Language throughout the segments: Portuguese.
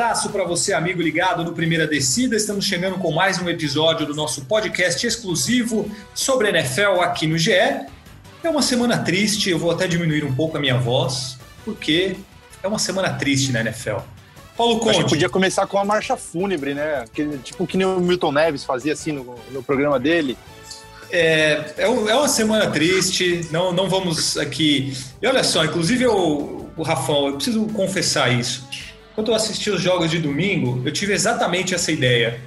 abraço para você, amigo ligado no Primeira Descida. Estamos chegando com mais um episódio do nosso podcast exclusivo sobre NFL aqui no GE. É uma semana triste, eu vou até diminuir um pouco a minha voz, porque é uma semana triste na NFL. Paulo Conte. Acho que podia começar com a marcha fúnebre, né? tipo que nem o Milton Neves fazia assim no, no programa dele. É, é, é, uma semana triste, não, não vamos aqui. E olha só, inclusive eu, o Rafão, eu preciso confessar isso. Quando eu assisti os jogos de domingo, eu tive exatamente essa ideia,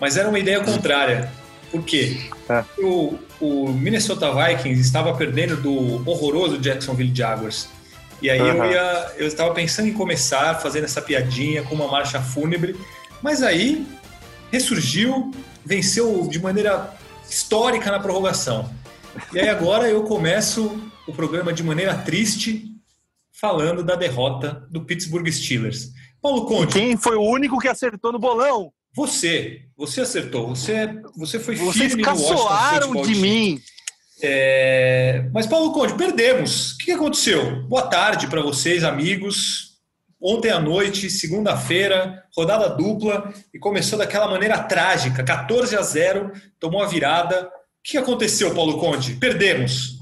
mas era uma ideia contrária. Por quê? É. O, o, Minnesota Vikings estava perdendo do horroroso Jacksonville Jaguars. E aí uhum. eu ia, eu estava pensando em começar fazendo essa piadinha com uma marcha fúnebre, mas aí ressurgiu, venceu de maneira histórica na prorrogação. E aí agora eu começo o programa de maneira triste, falando da derrota do Pittsburgh Steelers. Paulo Conte. Quem foi o único que acertou no bolão? Você. Você acertou. Você, você foi Vocês firme Vocês caçoaram de mim. É... Mas, Paulo Conde, perdemos. O que aconteceu? Boa tarde para vocês, amigos. Ontem à noite, segunda-feira, rodada dupla e começou daquela maneira trágica, 14 a 0, tomou a virada. O que aconteceu, Paulo Conde? Perdemos.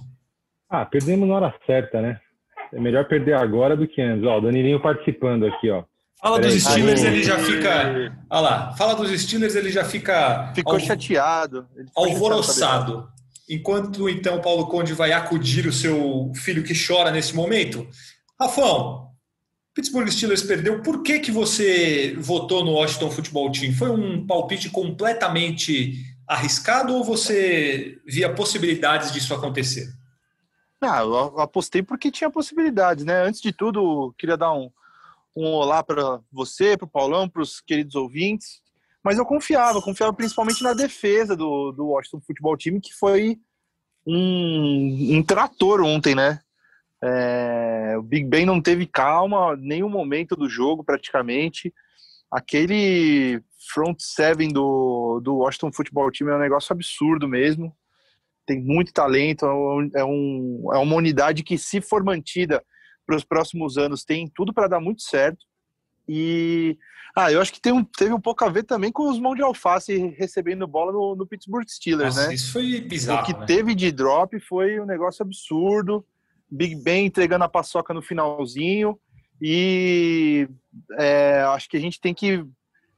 Ah, perdemos na hora certa, né? É melhor perder agora do que antes. Ó, o Danilinho participando aqui, ó. Fala dos Steelers, ele já fica. Olha lá, fala dos Steelers, ele já fica. Ficou al... chateado. Ficou alvoroçado. Chateado Enquanto então Paulo Conde vai acudir o seu filho que chora nesse momento. Rafão, Pittsburgh Steelers perdeu. Por que, que você votou no Washington Football Team? Foi um palpite completamente arriscado ou você via possibilidades disso acontecer? Ah, eu apostei porque tinha possibilidades, né? Antes de tudo, queria dar um, um olá para você, para o Paulão, para os queridos ouvintes. Mas eu confiava, confiava principalmente na defesa do, do Washington Football Team, que foi um, um trator ontem, né? É, o Big Ben não teve calma nenhum momento do jogo, praticamente. Aquele front seven do, do Washington Football Team é um negócio absurdo mesmo. Tem muito talento, é, um, é uma unidade que, se for mantida para os próximos anos, tem tudo para dar muito certo. E ah, eu acho que tem um, teve um pouco a ver também com os mãos de alface recebendo bola no, no Pittsburgh Steelers, Nossa, né? Isso foi bizarro. O que né? teve de drop foi um negócio absurdo. Big Ben entregando a paçoca no finalzinho. E é, acho que a gente tem que.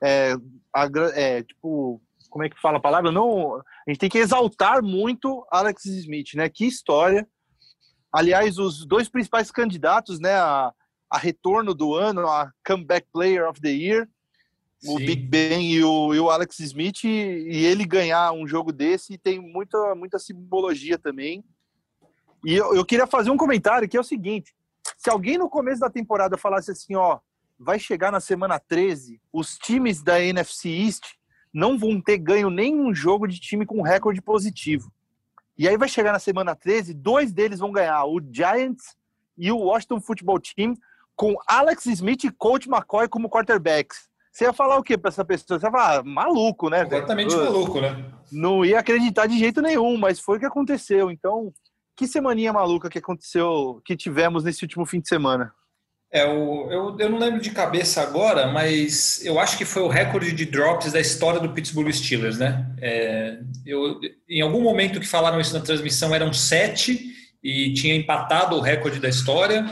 É, é, tipo, como é que fala a palavra? Não, a gente tem que exaltar muito Alex Smith, né? Que história. Aliás, os dois principais candidatos, né, a, a retorno do ano, a Comeback Player of the Year, Sim. o Big Ben e o, e o Alex Smith, e, e ele ganhar um jogo desse tem muita, muita simbologia também. E eu, eu queria fazer um comentário que é o seguinte: se alguém no começo da temporada falasse assim, ó, vai chegar na semana 13, os times da NFC East não vão ter ganho nenhum jogo de time com recorde positivo. E aí vai chegar na semana 13, dois deles vão ganhar, o Giants e o Washington Football Team, com Alex Smith e Coach McCoy como quarterbacks. Você ia falar o quê para essa pessoa? Você ia falar, ah, maluco, né? Completamente maluco, né? Não ia acreditar de jeito nenhum, mas foi o que aconteceu. Então, que semaninha maluca que aconteceu, que tivemos nesse último fim de semana? É, o, eu, eu não lembro de cabeça agora, mas eu acho que foi o recorde de drops da história do Pittsburgh Steelers, né? É, eu, em algum momento que falaram isso na transmissão eram sete e tinha empatado o recorde da história.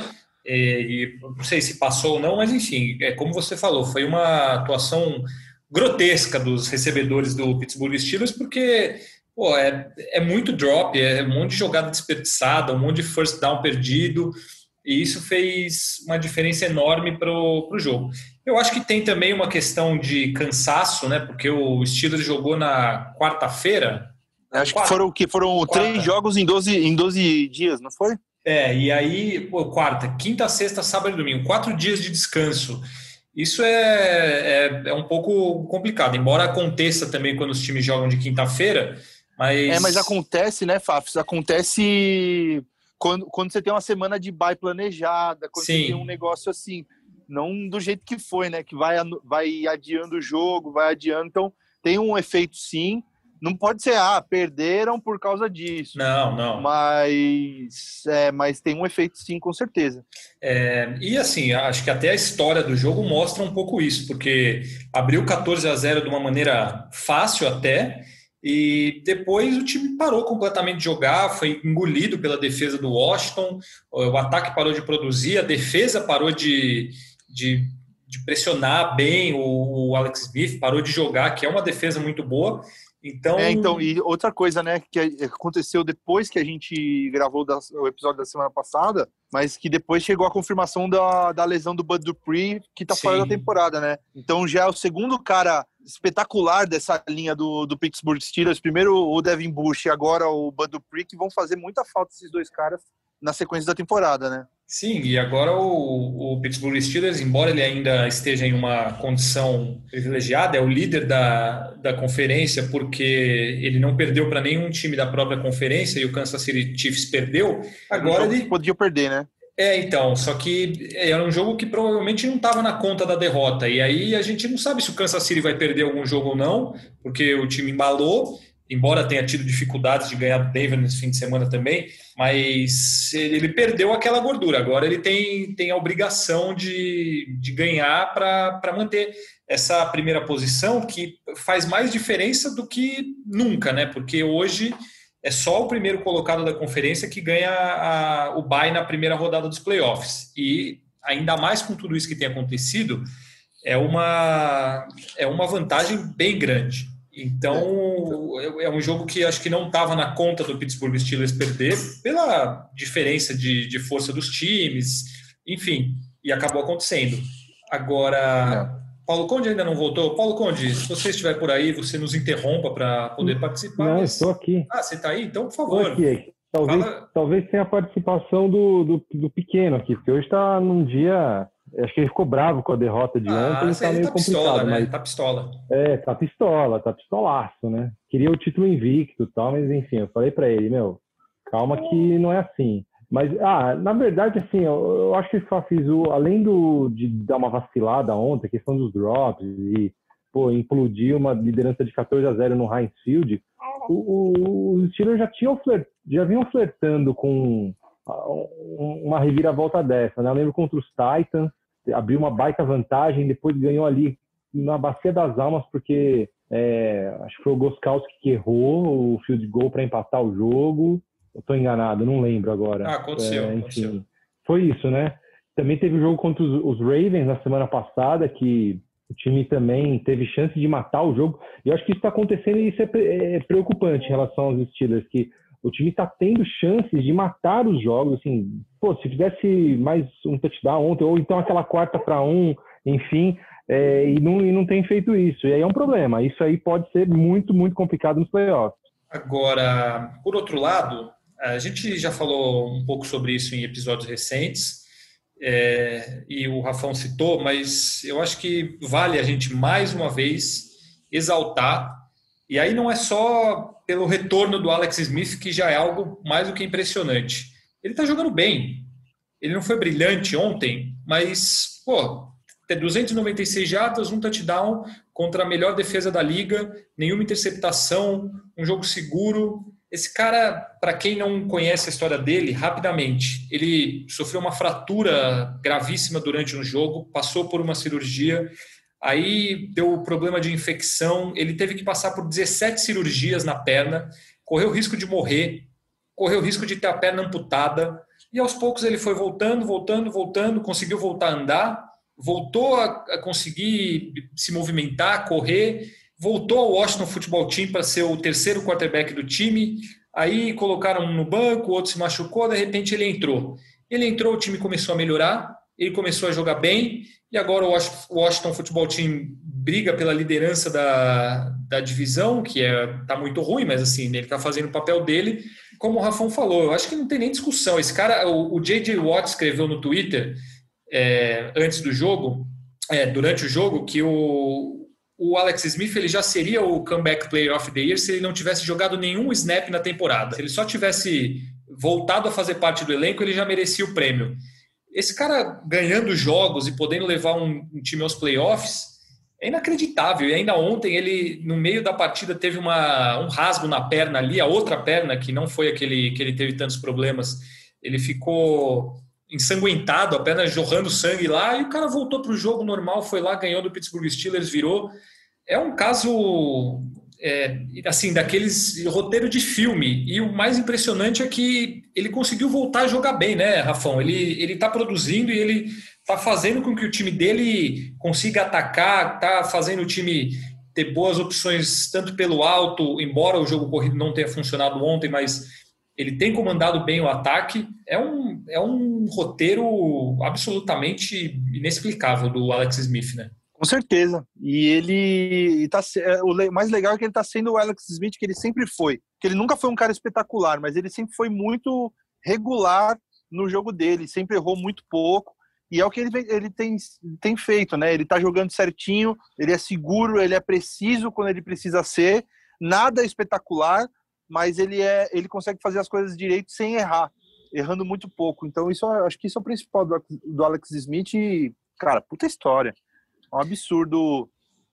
E, e não sei se passou ou não, mas enfim, é como você falou, foi uma atuação grotesca dos recebedores do Pittsburgh Steelers, porque pô, é, é muito drop, é um monte de jogada desperdiçada, um monte de first down perdido, e isso fez uma diferença enorme para o jogo. Eu acho que tem também uma questão de cansaço, né? Porque o Steelers jogou na quarta-feira. Acho quarta, que foram, que foram três jogos em 12, em 12 dias, não foi? É, e aí, pô, quarta, quinta, sexta, sábado e domingo, quatro dias de descanso. Isso é, é, é um pouco complicado, embora aconteça também quando os times jogam de quinta-feira, mas... É, mas acontece, né, Fafs? Acontece quando, quando você tem uma semana de bye planejada, quando Sim. você tem um negócio assim, não do jeito que foi, né? Que vai, vai adiando o jogo, vai adiando. Então, tem um efeito sim. não pode ser, ah, perderam por causa disso. Não, não. Mas, é, mas tem um efeito sim, com certeza. É, e assim, acho que até a história do jogo mostra um pouco isso, porque abriu 14 a 0 de uma maneira fácil até, e depois o time parou completamente de jogar, foi engolido pela defesa do Washington, o ataque parou de produzir, a defesa parou de, de, de pressionar bem o, o Alex Smith, parou de jogar, que é uma defesa muito boa. Então... É, então, e outra coisa, né, que aconteceu depois que a gente gravou da, o episódio da semana passada, mas que depois chegou a confirmação da, da lesão do Bud Dupree, que tá Sim. fora da temporada, né? Então já é o segundo cara espetacular dessa linha do, do Pittsburgh Steelers. Primeiro o Devin Bush e agora o Dupree, que vão fazer muita falta esses dois caras na sequência da temporada, né? Sim, e agora o, o, Pittsburgh Steelers, embora ele ainda esteja em uma condição privilegiada, é o líder da, da conferência, porque ele não perdeu para nenhum time da própria conferência e o Kansas City Chiefs perdeu. Agora ele. Podia perder, né? É, então, só que era um jogo que provavelmente não estava na conta da derrota. E aí a gente não sabe se o Kansas City vai perder algum jogo ou não, porque o time embalou embora tenha tido dificuldades de ganhar do Denver nesse fim de semana também, mas ele perdeu aquela gordura. Agora ele tem, tem a obrigação de, de ganhar para manter essa primeira posição, que faz mais diferença do que nunca, né? Porque hoje é só o primeiro colocado da conferência que ganha a, o bye na primeira rodada dos playoffs. E ainda mais com tudo isso que tem acontecido, é uma, é uma vantagem bem grande. Então, é, é um jogo que acho que não estava na conta do Pittsburgh Steelers perder, pela diferença de, de força dos times, enfim, e acabou acontecendo. Agora, Paulo Conde ainda não voltou. Paulo Conde, se você estiver por aí, você nos interrompa para poder participar. Não, mas... estou aqui. Ah, você está aí? Então, por favor. Estou aqui. Talvez, Fala... talvez tenha a participação do, do, do pequeno aqui, porque hoje está num dia Acho que ele ficou bravo com a derrota de ah, ontem, tá meio tá complicado. Pistola, né? mas... Tá pistola. É, tá pistola, tá pistolaço, né? Queria o título invicto e tal, mas enfim, eu falei para ele, meu, calma que não é assim. Mas, ah, na verdade, assim, eu, eu acho que só fiz o, além do, de dar uma vacilada ontem, a questão dos drops e, pô, implodir uma liderança de 14 a 0 no Heinz Field, os Steelers já tinham flirt, já vinham flertando com uma reviravolta dessa, né? Eu lembro contra os Titans, abriu uma baita vantagem, depois ganhou ali na bacia das almas, porque é, acho que foi o Goskowski que errou o field goal para empatar o jogo. Eu estou enganado, não lembro agora. Ah, aconteceu, é, enfim, aconteceu. Foi isso, né? Também teve o jogo contra os, Ravens na semana passada, que o time também teve chance de matar o jogo. E eu acho que isso está acontecendo e isso é, é preocupante em relação aos Steelers, que o time está tendo chances de matar os jogos. Assim, pô, se fizesse mais um touchdown ontem, ou então aquela quarta para um, enfim, é, e, não, e não tem feito isso. E aí é um problema. Isso aí pode ser muito, muito complicado nos playoffs. Agora, por outro lado, a gente já falou um pouco sobre isso em episódios recentes. É, e o Rafão citou, mas eu acho que vale a gente mais uma vez exaltar. E aí não é só pelo retorno do Alex Smith, que já é algo mais do que impressionante. Ele está jogando bem. Ele não foi brilhante ontem, mas, pô, ter 296 jardas, um touchdown contra a melhor defesa da liga, nenhuma interceptação, um jogo seguro. Esse cara, para quem não conhece a história dele, rapidamente, ele sofreu uma fratura gravíssima durante um jogo, passou por uma cirurgia, Aí deu problema de infecção, ele teve que passar por 17 cirurgias na perna, correu risco de morrer, correu risco de ter a perna amputada. E aos poucos ele foi voltando, voltando, voltando, conseguiu voltar a andar, voltou a conseguir se movimentar, correr, voltou ao Washington Football Team para ser o terceiro quarterback do time. Aí colocaram um no banco, o outro se machucou, de repente ele entrou. Ele entrou, o time começou a melhorar, ele começou a jogar bem e agora o Washington Football Team briga pela liderança da, da divisão, que é tá muito ruim, mas assim, ele está fazendo o papel dele. Como o Rafão falou, eu acho que não tem nem discussão. Esse cara, o, o J.J. Watt escreveu no Twitter é, antes do jogo, é, durante o jogo, que o, o Alex Smith ele já seria o comeback player of the year se ele não tivesse jogado nenhum snap na temporada. Se ele só tivesse voltado a fazer parte do elenco, ele já merecia o prêmio esse cara ganhando jogos e podendo levar um, um time aos playoffs, é inacreditável. E ainda ontem ele, no meio da partida, teve uma, um rasgo na perna ali, a outra perna, que não foi aquele que ele teve tantos problemas, ele ficou ensanguentado, a perna jorrando sangue lá, e o cara voltou para o jogo normal, foi lá, ganhou do Pittsburgh Steelers, virou. É um caso, é, assim, daqueles roteiro de filme. E o mais impressionante é que ele conseguiu voltar a jogar bem, né, Rafão? Ele ele está produzindo e ele está fazendo com que o time dele consiga atacar, está fazendo o time ter boas opções tanto pelo alto, embora o jogo corrido não tenha funcionado ontem, mas ele tem comandado bem o ataque. É um, é um roteiro absolutamente inexplicável do Alex Smith, né? Com certeza. E ele tá é, o mais legal é que ele está sendo o Alex Smith que ele sempre foi. Que ele nunca foi um cara espetacular, mas ele sempre foi muito regular no jogo dele, sempre errou muito pouco. E é o que ele, ele tem, tem feito, né? Ele tá jogando certinho, ele é seguro, ele é preciso quando ele precisa ser. Nada espetacular, mas ele é ele consegue fazer as coisas direito sem errar, errando muito pouco. Então isso acho que isso é o principal do, do Alex Smith. E, cara, puta história, é um absurdo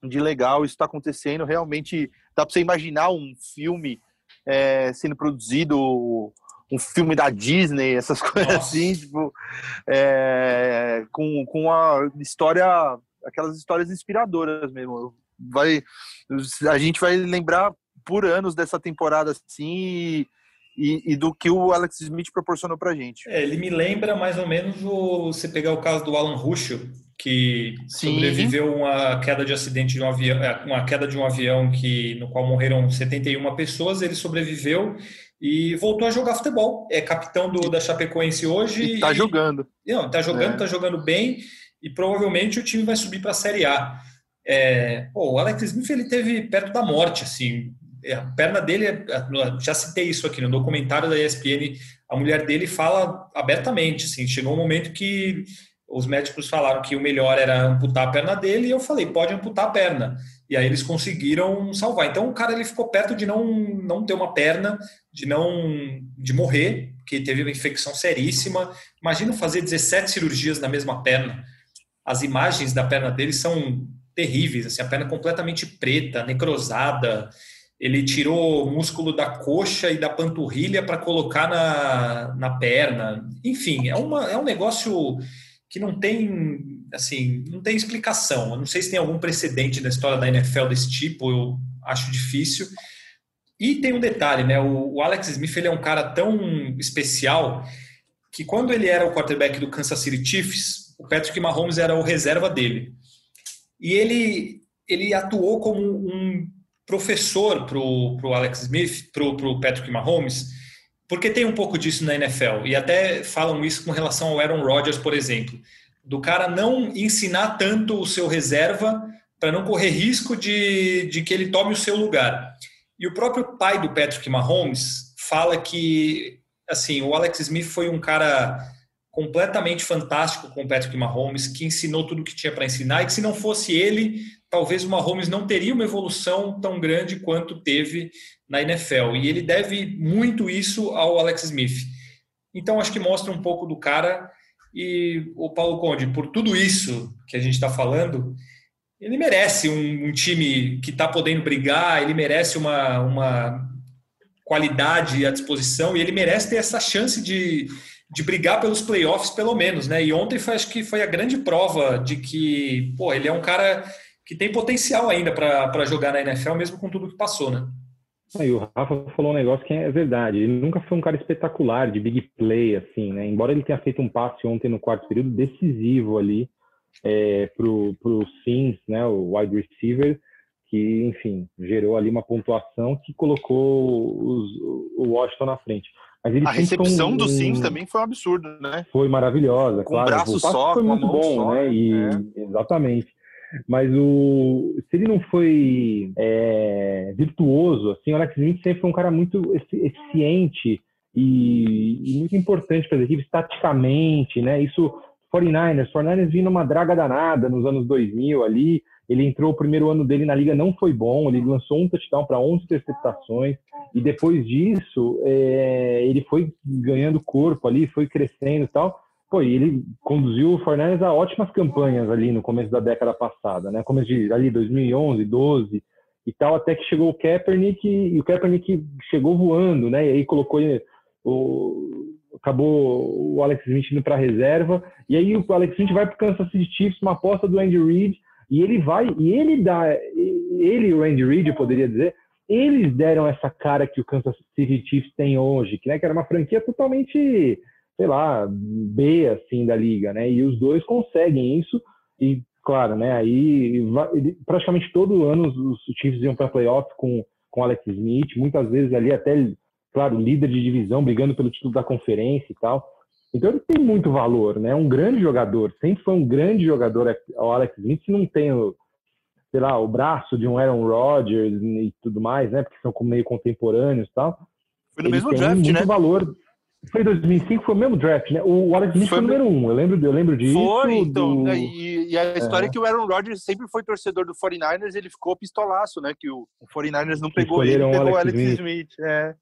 de legal isso está acontecendo. Realmente dá para você imaginar um filme é, sendo produzido, um filme da Disney, essas coisas Nossa. assim, tipo, é, com, com a história, aquelas histórias inspiradoras mesmo. Vai, a gente vai lembrar por anos dessa temporada assim e, e, do que o Alex Smith proporcionou pra gente. É, ele me lembra mais ou menos o, você pegar o caso do Alan Ruschel, que Sim. sobreviveu uma queda de acidente de um avião, é, uma queda de um avião que no qual morreram 71 pessoas, ele sobreviveu e voltou a jogar futebol. É capitão do, da Chapecoense hoje. E tá e, jogando. Não, tá jogando, é. tá jogando bem e provavelmente o time vai subir para a Série A. É, pô, o Alex Smith ele teve perto da morte, assim, a perna dele, é, já citei isso aqui no documentário da ESPN, a mulher dele fala abertamente, assim, chegou um momento que os médicos falaram que o melhor era amputar a perna dele e eu falei, pode amputar a perna. E aí eles conseguiram salvar. Então o cara ele ficou perto de não, não ter uma perna, de não de morrer, que teve uma infecção seríssima. Imagina fazer 17 cirurgias na mesma perna. As imagens da perna dele são terríveis, assim, a perna completamente preta, necrosada, ele tirou músculo da coxa e da panturrilha para colocar na, na perna. Enfim, é, uma, é um negócio que não tem assim, não tem explicação. Eu não sei se tem algum precedente na história da NFL desse tipo, eu acho difícil. E tem um detalhe, né? O, o Alex Smith ele é um cara tão especial que quando ele era o quarterback do Kansas City Chiefs, o Patrick Mahomes era o reserva dele. E ele ele atuou como um professor para o Alex Smith, para o Patrick Mahomes, porque tem um pouco disso na NFL, e até falam isso com relação ao Aaron Rodgers, por exemplo, do cara não ensinar tanto o seu reserva para não correr risco de, de que ele tome o seu lugar. E o próprio pai do Patrick Mahomes fala que assim o Alex Smith foi um cara completamente fantástico com o Patrick Mahomes, que ensinou tudo o que tinha para ensinar, e que se não fosse ele, talvez o Mahomes não teria uma evolução tão grande quanto teve na NFL. E ele deve muito isso ao Alex Smith. Então, acho que mostra um pouco do cara. E o Paulo Conde, por tudo isso que a gente está falando, ele merece um, um time que está podendo brigar, ele merece uma, uma qualidade à disposição e ele merece ter essa chance de, de brigar pelos playoffs, pelo menos, né? E ontem foi, acho que foi a grande prova de que, pô, ele é um cara que tem potencial ainda para jogar na NFL, mesmo com tudo que passou, né? Aí o Rafa falou um negócio que é verdade. Ele nunca foi um cara espetacular de big play, assim, né? Embora ele tenha feito um passe ontem no quarto período decisivo ali é, pro, pro Sims, né? O wide receiver, que, enfim, gerou ali uma pontuação que colocou os, o Washington na frente. a recepção um, do Sims também foi um absurdo, né? Foi maravilhosa, com claro. o braço só, foi muito bom, só, né? E, é. Exatamente. Mas o, se ele não foi é, virtuoso, assim, o Alex Smith sempre foi um cara muito eficiente e, e muito importante para as equipes taticamente, né? Isso, 49ers, 49ers vindo uma draga danada nos anos 2000 ali. Ele entrou, o primeiro ano dele na liga não foi bom, ele lançou um touchdown para 11 interceptações, e depois disso é, ele foi ganhando corpo ali, foi crescendo e tal pô, ele conduziu o Fornés a ótimas campanhas ali no começo da década passada, né? Começo de ali 2011, 12 e tal, até que chegou o Kaepernick e o Kaepernick chegou voando, né? E aí colocou o acabou o Alex Smith indo para reserva e aí o Alex Smith vai para o Kansas City Chiefs, uma aposta do Andy Reid e ele vai e ele dá ele e o Andy Reid, eu poderia dizer, eles deram essa cara que o Kansas City Chiefs tem hoje, que, né, que era uma franquia totalmente, sei lá, B assim da liga, né? E os dois conseguem isso e claro, né? Aí praticamente todo ano os Chiefs iam para playoff com com Alex Smith, muitas vezes ali até, claro, líder de divisão, brigando pelo título da conferência e tal. Então ele tem muito valor, né? Um grande jogador, sempre foi um grande jogador o Alex Smith, não tem o, sei lá, o braço de um Aaron Rodgers e tudo mais, né? Porque são meio contemporâneos e tal. Foi no ele mesmo draft, muito né? valor. Foi em 2005, foi o mesmo draft, né? O Alex Smith foi, o número um, eu lembro, eu lembro disso. Foi, então. Do... Né, e, e, a história é. é. que o Aaron Rodgers sempre foi torcedor do 49ers, ele ficou pistolaço, né? Que o, o 49ers não pegou ele, pegou o Alex Smith. Smith. É.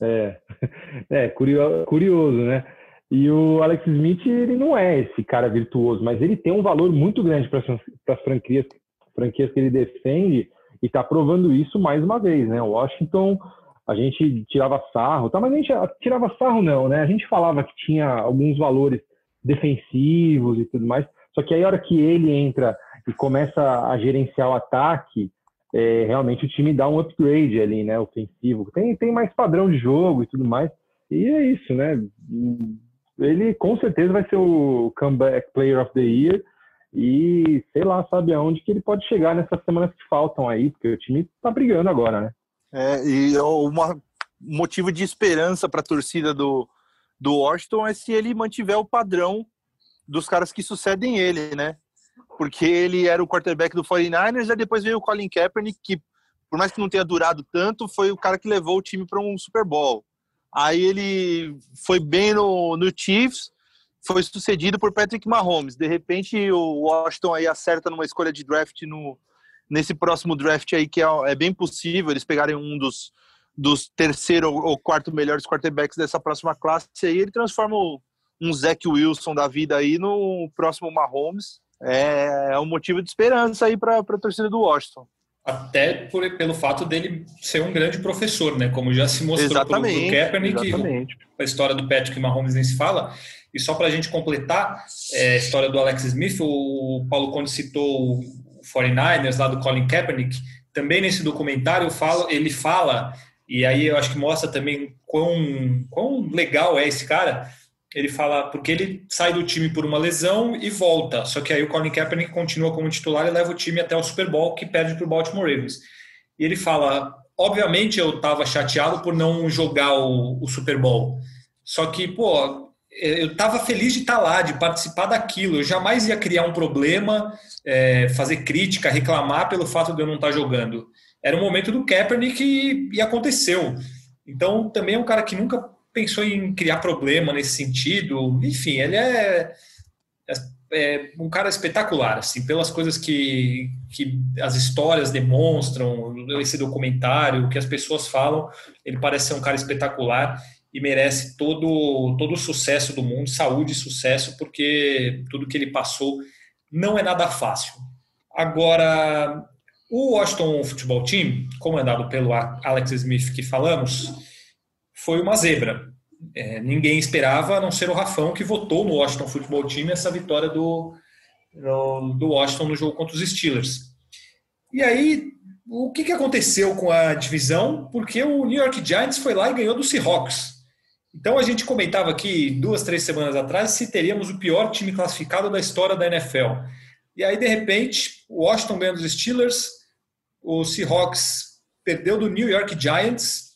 É, é curioso, curioso, né? E o Alex Smith, ele não é esse cara virtuoso, mas ele tem um valor muito grande para as franquias, franquias que ele defende e está provando isso mais uma vez, né? O Washington a gente tirava sarro, tá? mas a gente tirava sarro não, né? A gente falava que tinha alguns valores defensivos e tudo mais, só que aí a hora que ele entra e começa a gerenciar o ataque, é, realmente o time dá um upgrade ali, né? Ofensivo, tem, tem mais padrão de jogo e tudo mais, e é isso, né? Ele com certeza vai ser o comeback player of the year e sei lá, sabe aonde que ele pode chegar nessas semanas que faltam aí, porque o time tá brigando agora, né? É, e um motivo de esperança para a torcida do, do Washington é se ele mantiver o padrão dos caras que sucedem ele, né? Porque ele era o quarterback do 49ers, e depois veio o Colin Kaepernick, que por mais que não tenha durado tanto, foi o cara que levou o time para um Super Bowl. Aí ele foi bem no, no Chiefs, foi sucedido por Patrick Mahomes. De repente o Washington aí acerta numa escolha de draft no, nesse próximo draft aí, que é, é bem possível eles pegarem um dos, dos terceiro ou quarto melhores quarterbacks dessa próxima classe, aí ele transforma um Zach Wilson da vida aí no próximo Mahomes. É, é um motivo de esperança aí para a torcida do Washington. Até por, pelo fato dele ser um grande professor, né? Como já se mostrou exatamente, pelo, pelo Kaepernick, exatamente. a história do Patrick Mahomes nem se fala. E só para a gente completar é, a história do Alex Smith, o Paulo Conde citou 49ers, lá do Colin Kaepernick, também nesse documentário falo, ele fala, e aí eu acho que mostra também quão, quão legal é esse cara, ele fala, porque ele sai do time por uma lesão e volta, só que aí o Colin Kaepernick continua como titular e leva o time até o Super Bowl, que perde para o Baltimore Ravens. E ele fala, obviamente eu estava chateado por não jogar o, o Super Bowl, só que, pô, eu estava feliz de estar tá lá, de participar daquilo. Eu jamais ia criar um problema, é, fazer crítica, reclamar pelo fato de eu não estar tá jogando. Era um momento do Kaepernick e, e aconteceu. Então, também é um cara que nunca pensou em criar problema nesse sentido. Enfim, ele é, é, é um cara espetacular, assim, pelas coisas que, que as histórias demonstram, esse documentário, o que as pessoas falam, ele parece ser um cara espetacular e merece todo, todo o sucesso do mundo, saúde e sucesso, porque tudo que ele passou não é nada fácil. Agora, o Washington Football Team, comandado pelo Alex Smith que falamos, foi uma zebra. É, ninguém esperava, a não ser o Rafão, que votou no Washington Football Team essa vitória do, do, do Washington no jogo contra os Steelers. E aí, o que, que aconteceu com a divisão? Porque o New York Giants foi lá e ganhou do Seahawks. Então a gente comentava aqui duas, três semanas atrás se teríamos o pior time classificado da história da NFL. E aí, de repente, o Washington ganhou dos Steelers, o Seahawks perdeu do New York Giants.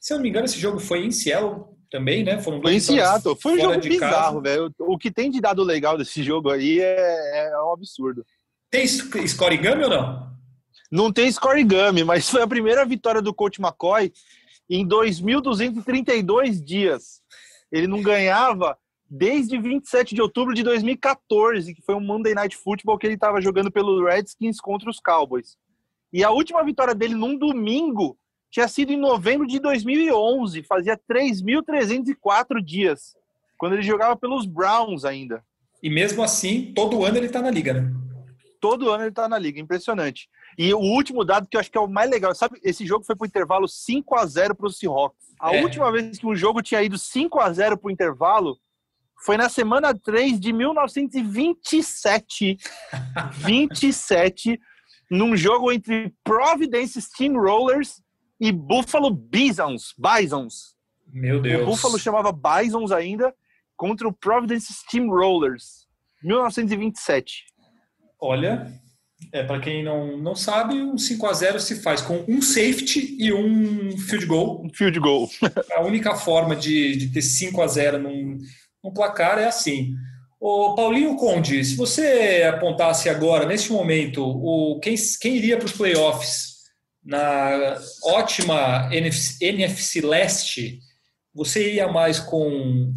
Se eu não me engano, esse jogo foi em Seattle também, né? Foram foi em Seattle. Foi um jogo bizarro, velho. O que tem de dado legal desse jogo aí é, é um absurdo. Tem scoregami ou não? Não tem scoregami, mas foi a primeira vitória do coach McCoy em 2.232 dias. Ele não ganhava desde 27 de outubro de 2014, que foi um Monday Night Football que ele estava jogando pelo Redskins contra os Cowboys. E a última vitória dele num domingo tinha sido em novembro de 2011, fazia 3.304 dias. quando ele jogava pelos Browns ainda. E mesmo assim, todo ano ele está na liga, né? Todo ano ele está na liga, impressionante. E o último dado que eu acho que é o mais legal, sabe? Esse jogo foi pro intervalo 5 a 0 para o Seahawks. A é. última vez que um jogo tinha ido 5 a 0 pro intervalo foi na semana 3 de 1927. 27, num jogo entre Providence Steamrollers e Buffalo Bisons. Bisons. Meu Deus. O Buffalo chamava Bisons ainda, contra o Providence Steamrollers. 1927. Olha, é, para quem não, não sabe, um 5 a 0 se faz com um safety e um field goal. Um field goal. a única forma de, de ter 5 a 0 num, num placar é assim. O Paulinho Conde, se você apontasse agora, neste momento, o, quem, quem iria para os playoffs na ótima NFC, NFC Leste, você ia mais com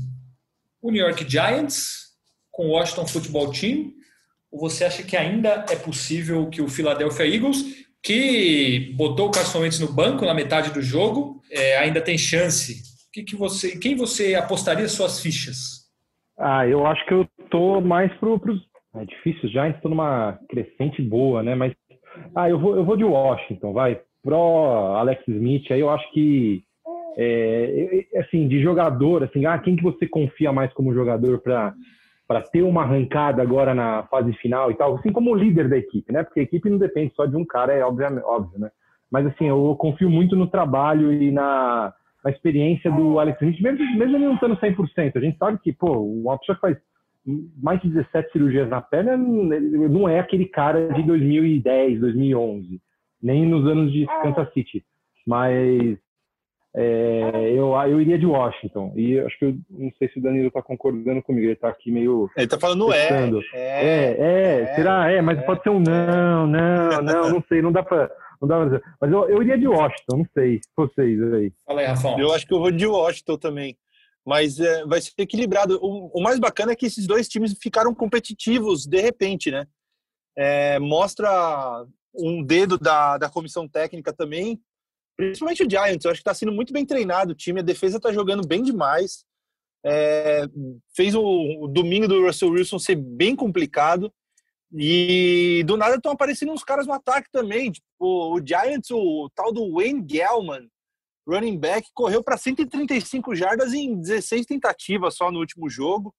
o New York Giants, com o Washington Football Team ou você acha que ainda é possível que o Philadelphia Eagles, que botou o Carson Wentz no banco na metade do jogo, é, ainda tem chance? Que que você, quem você apostaria suas fichas? Ah, eu acho que eu tô mais pro, pro... É difícil já, estou numa crescente boa, né? Mas ah, eu vou, eu vou de Washington, vai. Pro Alex Smith, aí eu acho que é, assim, de jogador, assim, ah, quem que você confia mais como jogador para para ter uma arrancada agora na fase final e tal, assim como o líder da equipe, né? Porque a equipe não depende só de um cara, é óbvio, óbvio né? Mas assim, eu confio muito no trabalho e na, na experiência do Alex Smith, mesmo, mesmo ele não estando 100%. A gente sabe que, pô, pessoa que faz mais de 17 cirurgias na perna não é aquele cara de 2010, 2011, nem nos anos de Kansas City. Mas é, eu, eu iria de Washington. E acho que eu não sei se o Danilo está concordando comigo. Ele está aqui meio. Ele está falando é, é, é, é. será? É, mas é, pode ser um não, não, não, não sei. Não dá para. Não dá pra... Mas eu, eu iria de Washington, não sei. Vocês aí. Fala aí, Rafael. Eu acho que eu vou de Washington também. Mas é, vai ser equilibrado. O, o, mais bacana é que esses dois times ficaram competitivos de repente, né? É, mostra um dedo da, da comissão técnica também, principalmente o Giants, eu acho que está sendo muito bem treinado o time, a defesa está jogando bem demais. É, fez o, o, domingo do Russell Wilson ser bem complicado. E do nada estão aparecendo uns caras no ataque também. Tipo, o Giants, o tal do Wayne Gellman, running back, correu para 135 jardas em 16 tentativas só no último jogo.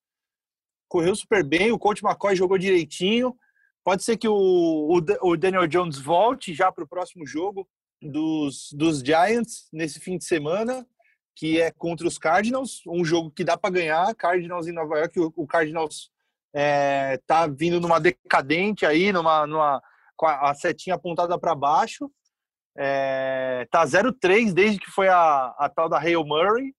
Correu super bem, o coach McCoy jogou direitinho. Pode ser que o, o, o Daniel Jones volte já para o próximo jogo dos, dos Giants nesse fim de semana, que é contra os Cardinals, um jogo que dá para ganhar. Cardinals em Nova York, o, o Cardinals é, tá vindo numa decadente aí, numa, numa a setinha apontada para baixo. É, tá 0-3 desde que foi a, a tal da Hale Murray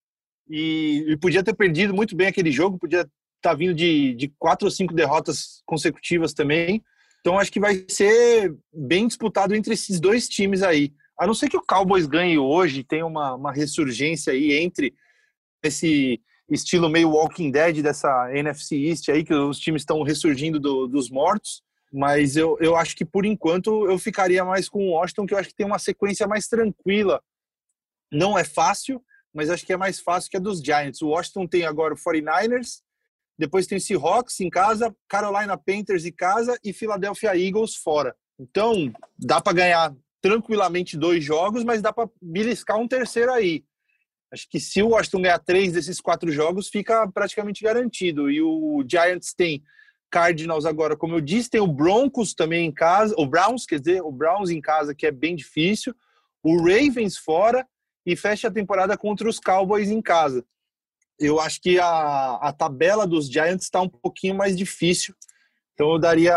e, e, podia ter perdido muito bem aquele jogo, podia estar tá vindo de, de quatro ou cinco derrotas consecutivas também. Então acho que vai ser bem disputado entre esses dois times aí. A não ser que o Cowboys ganhe hoje, tenha uma, uma ressurgência aí entre esse estilo meio Walking Dead dessa NFC East aí, que os times estão ressurgindo do, dos mortos. Mas eu, eu acho que por enquanto eu ficaria mais com o Washington, que eu acho que tem uma sequência mais tranquila. Não é fácil, mas acho que é mais fácil que a dos Giants. O Washington tem agora o 49ers, depois tem o Seahawks em casa, Carolina Panthers em casa e Philadelphia Eagles fora. Então, dá para ganhar tranquilamente dois jogos, mas dá para beliscar um terceiro aí. Acho que se o Washington ganhar três desses quatro jogos, fica praticamente garantido. E o Giants tem Cardinals agora, como eu disse, tem o Broncos também em casa, o Browns, quer dizer, o Browns em casa, que é bem difícil, o Ravens fora e fecha a temporada contra os Cowboys em casa. Eu acho que a, a tabela dos Giants está um pouquinho mais difícil, então eu daria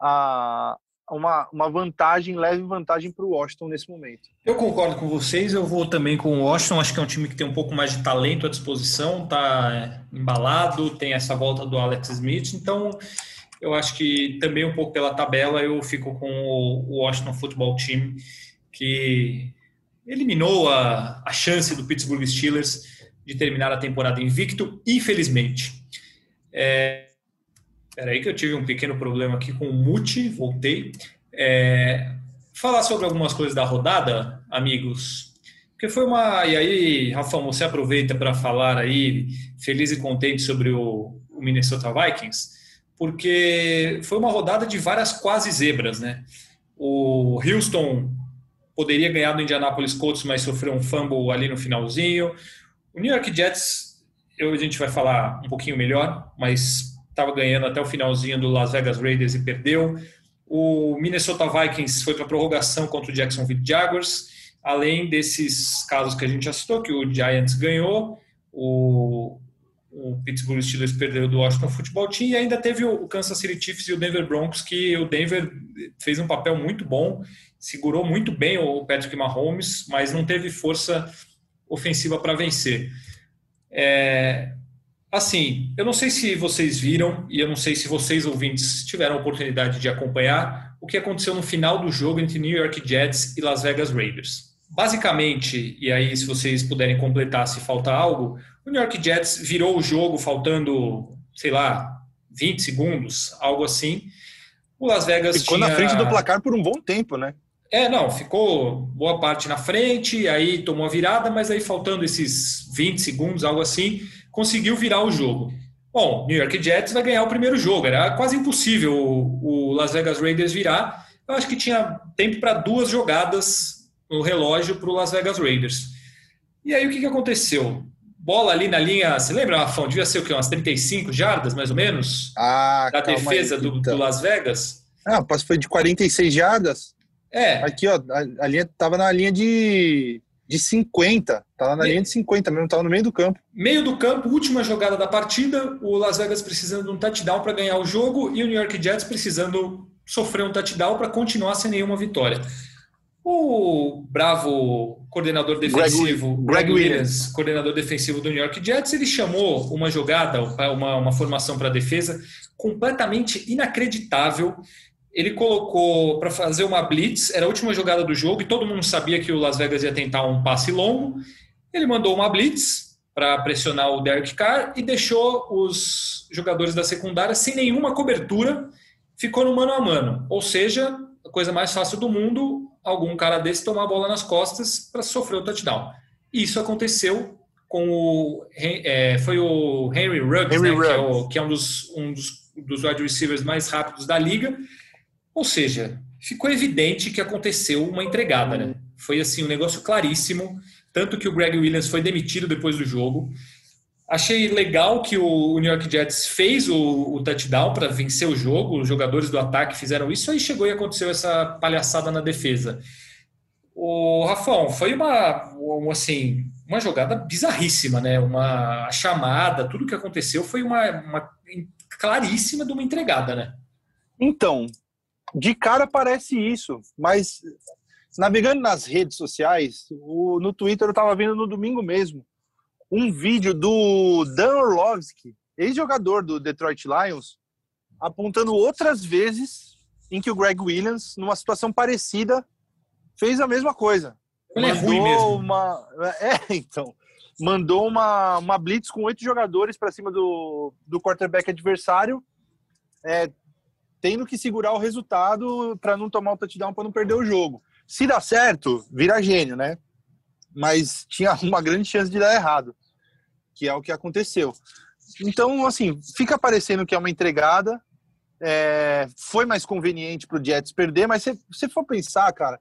a, uma, uma vantagem, leve vantagem para o Washington nesse momento. Eu concordo com vocês, eu vou também com o Washington, acho que é um time que tem um pouco mais de talento à disposição, está embalado, tem essa volta do Alex Smith, então eu acho que também um pouco pela tabela eu fico com o Washington Football Team, que eliminou a, a chance do Pittsburgh Steelers de terminar a temporada invicto, infelizmente. É, Espera aí que eu tive um pequeno problema aqui com o mute, voltei. É, falar sobre algumas coisas da rodada, amigos. Porque foi uma. E aí, Rafa, você aproveita para falar aí, feliz e contente sobre o, o Minnesota Vikings, porque foi uma rodada de várias quase zebras, né? O Houston poderia ganhar do Indianapolis Colts, mas sofreu um fumble ali no finalzinho. O New York Jets, eu, a gente vai falar um pouquinho melhor, mas estava ganhando até o finalzinho do Las Vegas Raiders e perdeu. O Minnesota Vikings foi para prorrogação contra o Jacksonville Jaguars, além desses casos que a gente já citou, que o Giants ganhou, o, o Pittsburgh Steelers perdeu do Washington Football Team e ainda teve o Kansas City Chiefs e o Denver Broncos, que o Denver fez um papel muito bom, segurou muito bem o Patrick Mahomes, mas não teve força ofensiva para vencer. É, Assim, eu não sei se vocês viram e eu não sei se vocês ouvintes tiveram a oportunidade de acompanhar o que aconteceu no final do jogo entre New York Jets e Las Vegas Raiders. Basicamente, e aí se vocês puderem completar se falta algo, o New York Jets virou o jogo faltando, sei lá, 20 segundos, algo assim. O Las Vegas ficou tinha... na frente do placar por um bom tempo, né? É, não, ficou boa parte na frente, aí tomou a virada, mas aí faltando esses 20 segundos, algo assim, conseguiu virar o jogo. Bom, New York Jets vai ganhar o primeiro jogo. Era quase impossível o, Las Vegas Raiders virar. Eu acho que tinha tempo para duas jogadas no relógio para o Las Vegas Raiders. E aí o que, que aconteceu? Bola ali na linha, você lembra, Rafão? Devia ser o quê? Umas 35 jardas, mais ou menos? Ah, da defesa aí, do, do, Las Vegas? Ah, foi de 46 jardas? É. Aqui, ó, a, a linha tava na linha de de 50. Tava na linha de 50 mesmo, tava no meio do campo. Meio do campo, última jogada da partida, o Las Vegas precisando de um touchdown para ganhar o jogo e o New York Jets precisando sofrer um touchdown para continuar sem nenhuma vitória. O bravo coordenador defensivo, Greg, Greg Williams, Williams, coordenador defensivo do New York Jets, ele chamou uma jogada, uma, uma formação para defesa completamente inacreditável ele colocou para fazer uma blitz, era a última jogada do jogo e todo mundo sabia que o Las Vegas ia tentar um passe longo. Ele mandou uma blitz para pressionar o Derek Carr e deixou os jogadores da secundária sem nenhuma cobertura, ficou no mano a mano. Ou seja, a coisa mais fácil do mundo, algum cara desse tomar a bola nas costas para sofrer o touchdown. Isso aconteceu com o é, foi o Henry Ruggs, Henry né, Ruggs. Que, é o, que, é um dos, um dos, dos wide receivers mais rápidos da liga ou seja, ficou evidente que aconteceu uma entregada, né? Foi assim um negócio claríssimo, tanto que o Greg Williams foi demitido depois do jogo. Achei legal que o New York Jets fez o, o touchdown para vencer o jogo, os jogadores do ataque fizeram isso, aí chegou e aconteceu essa palhaçada na defesa. O Rafão, foi uma, assim, uma jogada bizarríssima, né? Uma chamada, tudo que aconteceu foi uma, uma claríssima de uma entregada, né? Então, de cara parece isso, mas navegando nas redes sociais, o, no Twitter eu estava vendo no domingo mesmo um vídeo do Dan Orlovsky, ex-jogador do Detroit Lions, apontando outras vezes em que o Greg Williams, numa situação parecida, fez a mesma coisa. Ele mandou é ruim mesmo. Uma, é, então. Mandou uma, uma blitz com oito jogadores para cima do, do quarterback adversário. É, tendo que segurar o resultado para não tomar o touchdown, para não perder o jogo. Se dá certo, vira gênio, né? Mas tinha uma grande chance de dar errado, que é o que aconteceu. Então, assim, fica parecendo que é uma entregada. É, foi mais conveniente para o Jets perder, mas se você for pensar, cara,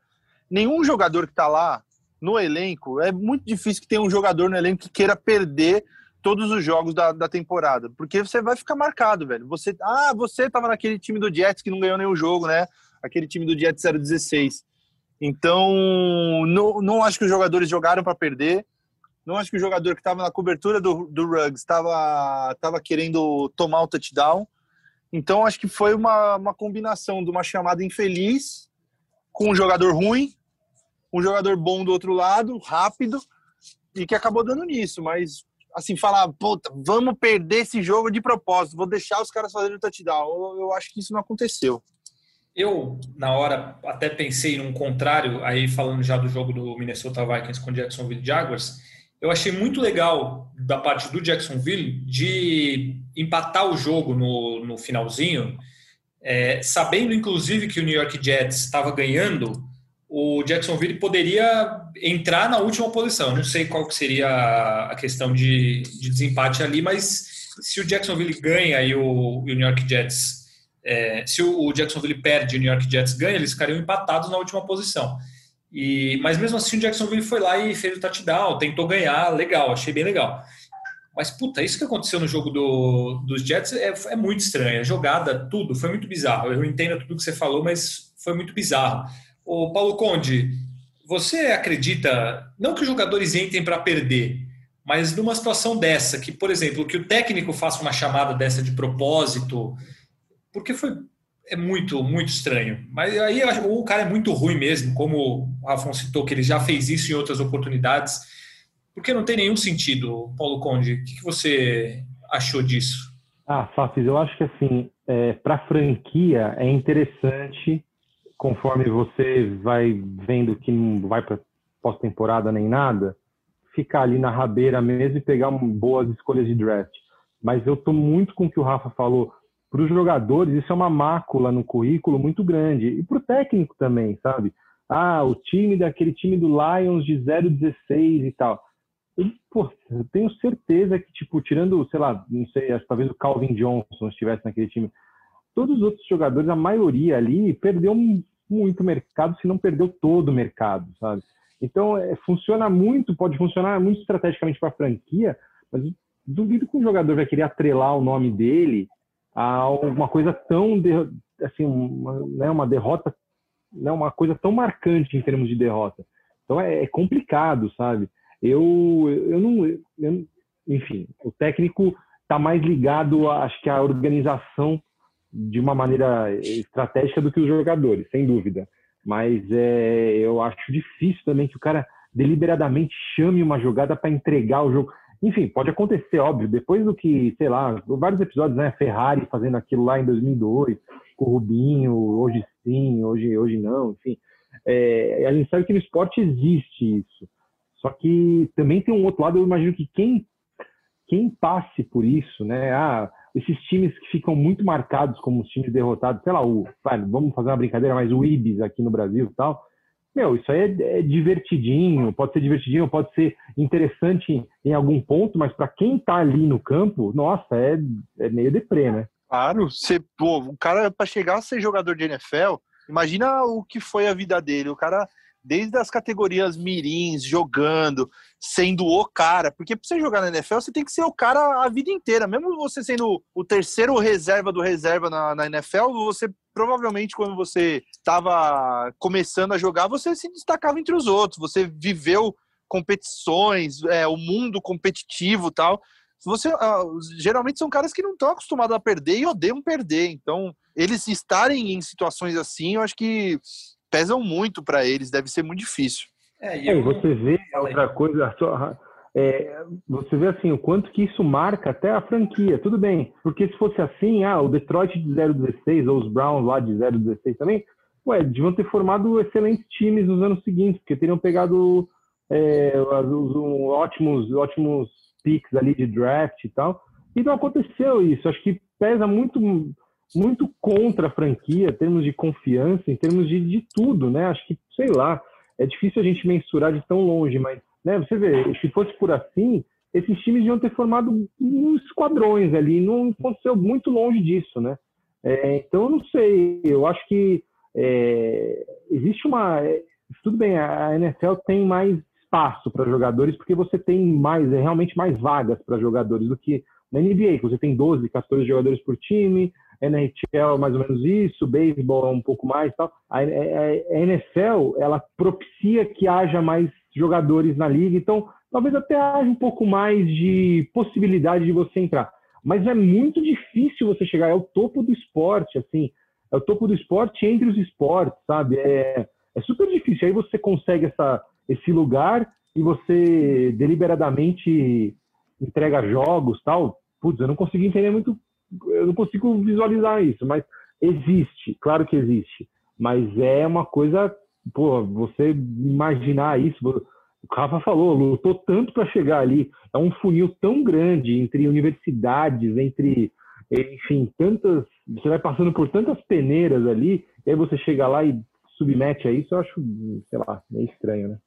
nenhum jogador que está lá no elenco, é muito difícil que tenha um jogador no elenco que queira perder todos os jogos da, da temporada, porque você vai ficar marcado, velho. Você, ah, você tava naquele time do Jets que não ganhou nenhum jogo, né? Aquele time do Jets 016. Então, não, não acho que os jogadores jogaram para perder. Não acho que o jogador que estava na cobertura do, do Ruggs estava tava querendo tomar o touchdown. Então, acho que foi uma, uma combinação de uma chamada infeliz com um jogador ruim, um jogador bom do outro lado, rápido, e que acabou dando nisso. Mas assim, falar, puta, vamos perder esse jogo de propósito, vou deixar os caras fazerem o touchdown. Eu, eu acho que isso não aconteceu. Eu, na hora, até pensei num contrário, aí falando já do jogo do Minnesota Vikings com Jacksonville Jaguars, eu achei muito legal da parte do Jacksonville de empatar o jogo no, no finalzinho, é, sabendo inclusive que o New York Jets estava ganhando, o Jacksonville poderia entrar na última posição. Não sei qual seria a questão de, de desempate ali, mas se o Jacksonville ganha e o, o New York Jets, é, se o Jacksonville perde e o New York Jets ganha, eles ficariam empatados na última posição. E, mas mesmo assim o Jacksonville foi lá e fez o touchdown, tentou ganhar, legal, achei bem legal. Mas, puta, isso que aconteceu no jogo do, dos Jets é, é muito estranho. A jogada, tudo, foi muito bizarro. Eu entendo tudo que você falou, mas foi muito bizarro. O Paulo Conde, você acredita, não que os jogadores entrem para perder, mas numa situação dessa, que, por exemplo, que o técnico faça uma chamada dessa de propósito, porque foi é muito, muito estranho. Mas aí o cara é muito ruim mesmo, como o Rafon citou, que ele já fez isso em outras oportunidades porque não tem nenhum sentido, Paulo Conde. O que você achou disso? Ah, Fafis, eu acho que assim, é, para franquia é interessante, conforme você vai vendo que não vai para pós-temporada nem nada, ficar ali na rabeira mesmo e pegar boas escolhas de draft. Mas eu estou muito com o que o Rafa falou. Para os jogadores, isso é uma mácula no currículo muito grande. E para o técnico também, sabe? Ah, o time daquele time do Lions de 0,16 e tal ele, pô, eu tenho certeza que, tipo, tirando, sei lá, não sei, talvez o Calvin Johnson estivesse naquele time, todos os outros jogadores, a maioria ali, perdeu muito mercado, se não perdeu todo o mercado, sabe? Então, é, funciona muito, pode funcionar muito estrategicamente para a franquia, mas duvido que um jogador vai querer atrelar o nome dele a uma coisa tão, de, assim, uma, né, uma derrota, né, uma coisa tão marcante em termos de derrota. Então, é, é complicado, sabe? Eu, eu não. Eu, enfim, o técnico está mais ligado, acho que, à organização de uma maneira estratégica do que os jogadores, sem dúvida. Mas é, eu acho difícil também que o cara deliberadamente chame uma jogada para entregar o jogo. Enfim, pode acontecer, óbvio. Depois do que, sei lá, vários episódios, né? Ferrari fazendo aquilo lá em 2002, com o Rubinho, hoje sim, hoje, hoje não, enfim. É, a gente sabe que no esporte existe isso. Só que também tem um outro lado, eu imagino que quem, quem passe por isso, né? Ah, esses times que ficam muito marcados como os times derrotados, sei lá, o, vamos fazer uma brincadeira, mas o Ibis aqui no Brasil e tal, meu, isso aí é, é, divertidinho, pode ser divertidinho, pode ser interessante em, em algum ponto, mas para quem tá ali no campo, nossa, é, é meio deprê, né? Claro, você, pô, o cara para chegar a ser jogador de NFL, imagina o que foi a vida dele, o cara desde as categorias mirins, jogando, sendo o cara. Porque para você jogar na NFL, você tem que ser o cara a vida inteira. Mesmo você sendo o terceiro reserva do reserva na, na NFL, você provavelmente, quando você estava começando a jogar, você se destacava entre os outros. Você viveu competições, é, o mundo competitivo tal. Você, uh, geralmente são caras que não estão acostumados a perder e odeiam perder. Então, eles estarem em situações assim, eu acho que pesam muito para eles, deve ser muito difícil. É, e é, eu... você vê outra coisa, é, você vê assim o quanto que isso marca até a franquia. Tudo bem, porque se fosse assim, ah, o Detroit de 016 ou os Browns lá de 016 também, ué, deviam ter formado excelentes times nos anos seguintes, porque teriam pegado é, os, os, ótimos, ótimos picks ali de draft e tal. E não aconteceu isso. Acho que pesa muito muito contra a franquia, em termos de confiança, em termos de, de tudo, né? Acho que, sei lá, é difícil a gente mensurar de tão longe, mas né, você vê, se fosse por assim, esses times deviam ter formado uns esquadrões ali, não aconteceu muito longe disso, né? É, então, eu não sei, eu acho que é, existe uma. É, tudo bem, a NFL tem mais espaço para jogadores, porque você tem mais, é realmente mais vagas para jogadores do que na NBA, que você tem 12, 14 jogadores por time, NHL é mais ou menos isso, beisebol é um pouco mais tal. A, NFL, ela propicia que haja mais jogadores na liga, então talvez até haja um pouco mais de possibilidade de você entrar. Mas é muito difícil você chegar, é o topo do esporte, assim, é o topo do esporte entre os esportes, sabe? É, é super difícil. Aí você consegue essa, esse lugar e você deliberadamente entrega jogos tal. Putz, eu não consegui entender muito eu não consigo visualizar isso, mas existe, claro que existe. Mas é uma coisa, pô, você imaginar isso. O Rafa falou, lutou tanto para chegar ali. É um funil tão grande entre universidades, entre, enfim, tantas. Você vai passando por tantas peneiras ali, e aí você chega lá e submete a isso, eu acho, sei lá, meio estranho, né?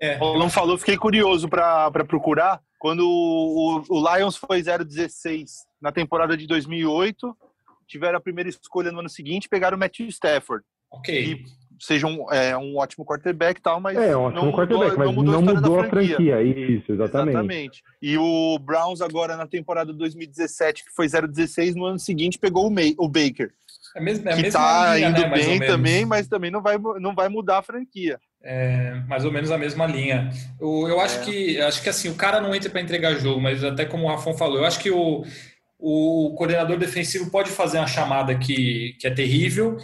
É. O não falou, fiquei curioso para procurar. Quando o, o Lions foi 0-16 na temporada de 2008, tiveram a primeira escolha no ano seguinte, pegaram o Matthew Stafford. Ok. Que seja um, é, um ótimo quarterback e tal, mas. É, um ótimo quarterback, mas não mudou, não mudou a, franquia. a, franquia. Isso, exatamente. Exatamente. E o Browns, agora na temporada 2017, que foi 0-16, no ano seguinte pegou o, May, o Baker. É mesmo, é que tá linha, indo né, bem também, mas também não vai, não vai mudar a franquia. É, mais ou menos a mesma linha. Eu, eu acho é. que acho que assim, o cara não entra para entregar jogo, mas até como o Rafon falou, eu acho que o, o coordenador defensivo pode fazer uma chamada que, que é terrível.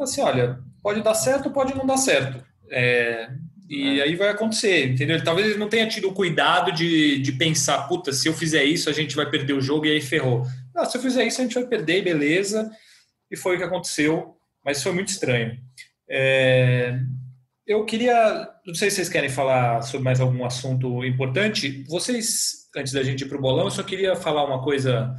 Assim, olha, pode dar certo, pode não dar certo. É, e é. aí vai acontecer, entendeu? Talvez ele não tenha tido o cuidado de, de pensar, puta, se eu fizer isso, a gente vai perder o jogo e aí ferrou. Não, se eu fizer isso, a gente vai perder, beleza. E foi o que aconteceu, mas foi muito estranho. É, eu queria, não sei se vocês querem falar sobre mais algum assunto importante. Vocês, antes da gente ir para o bolão, eu só queria falar uma coisa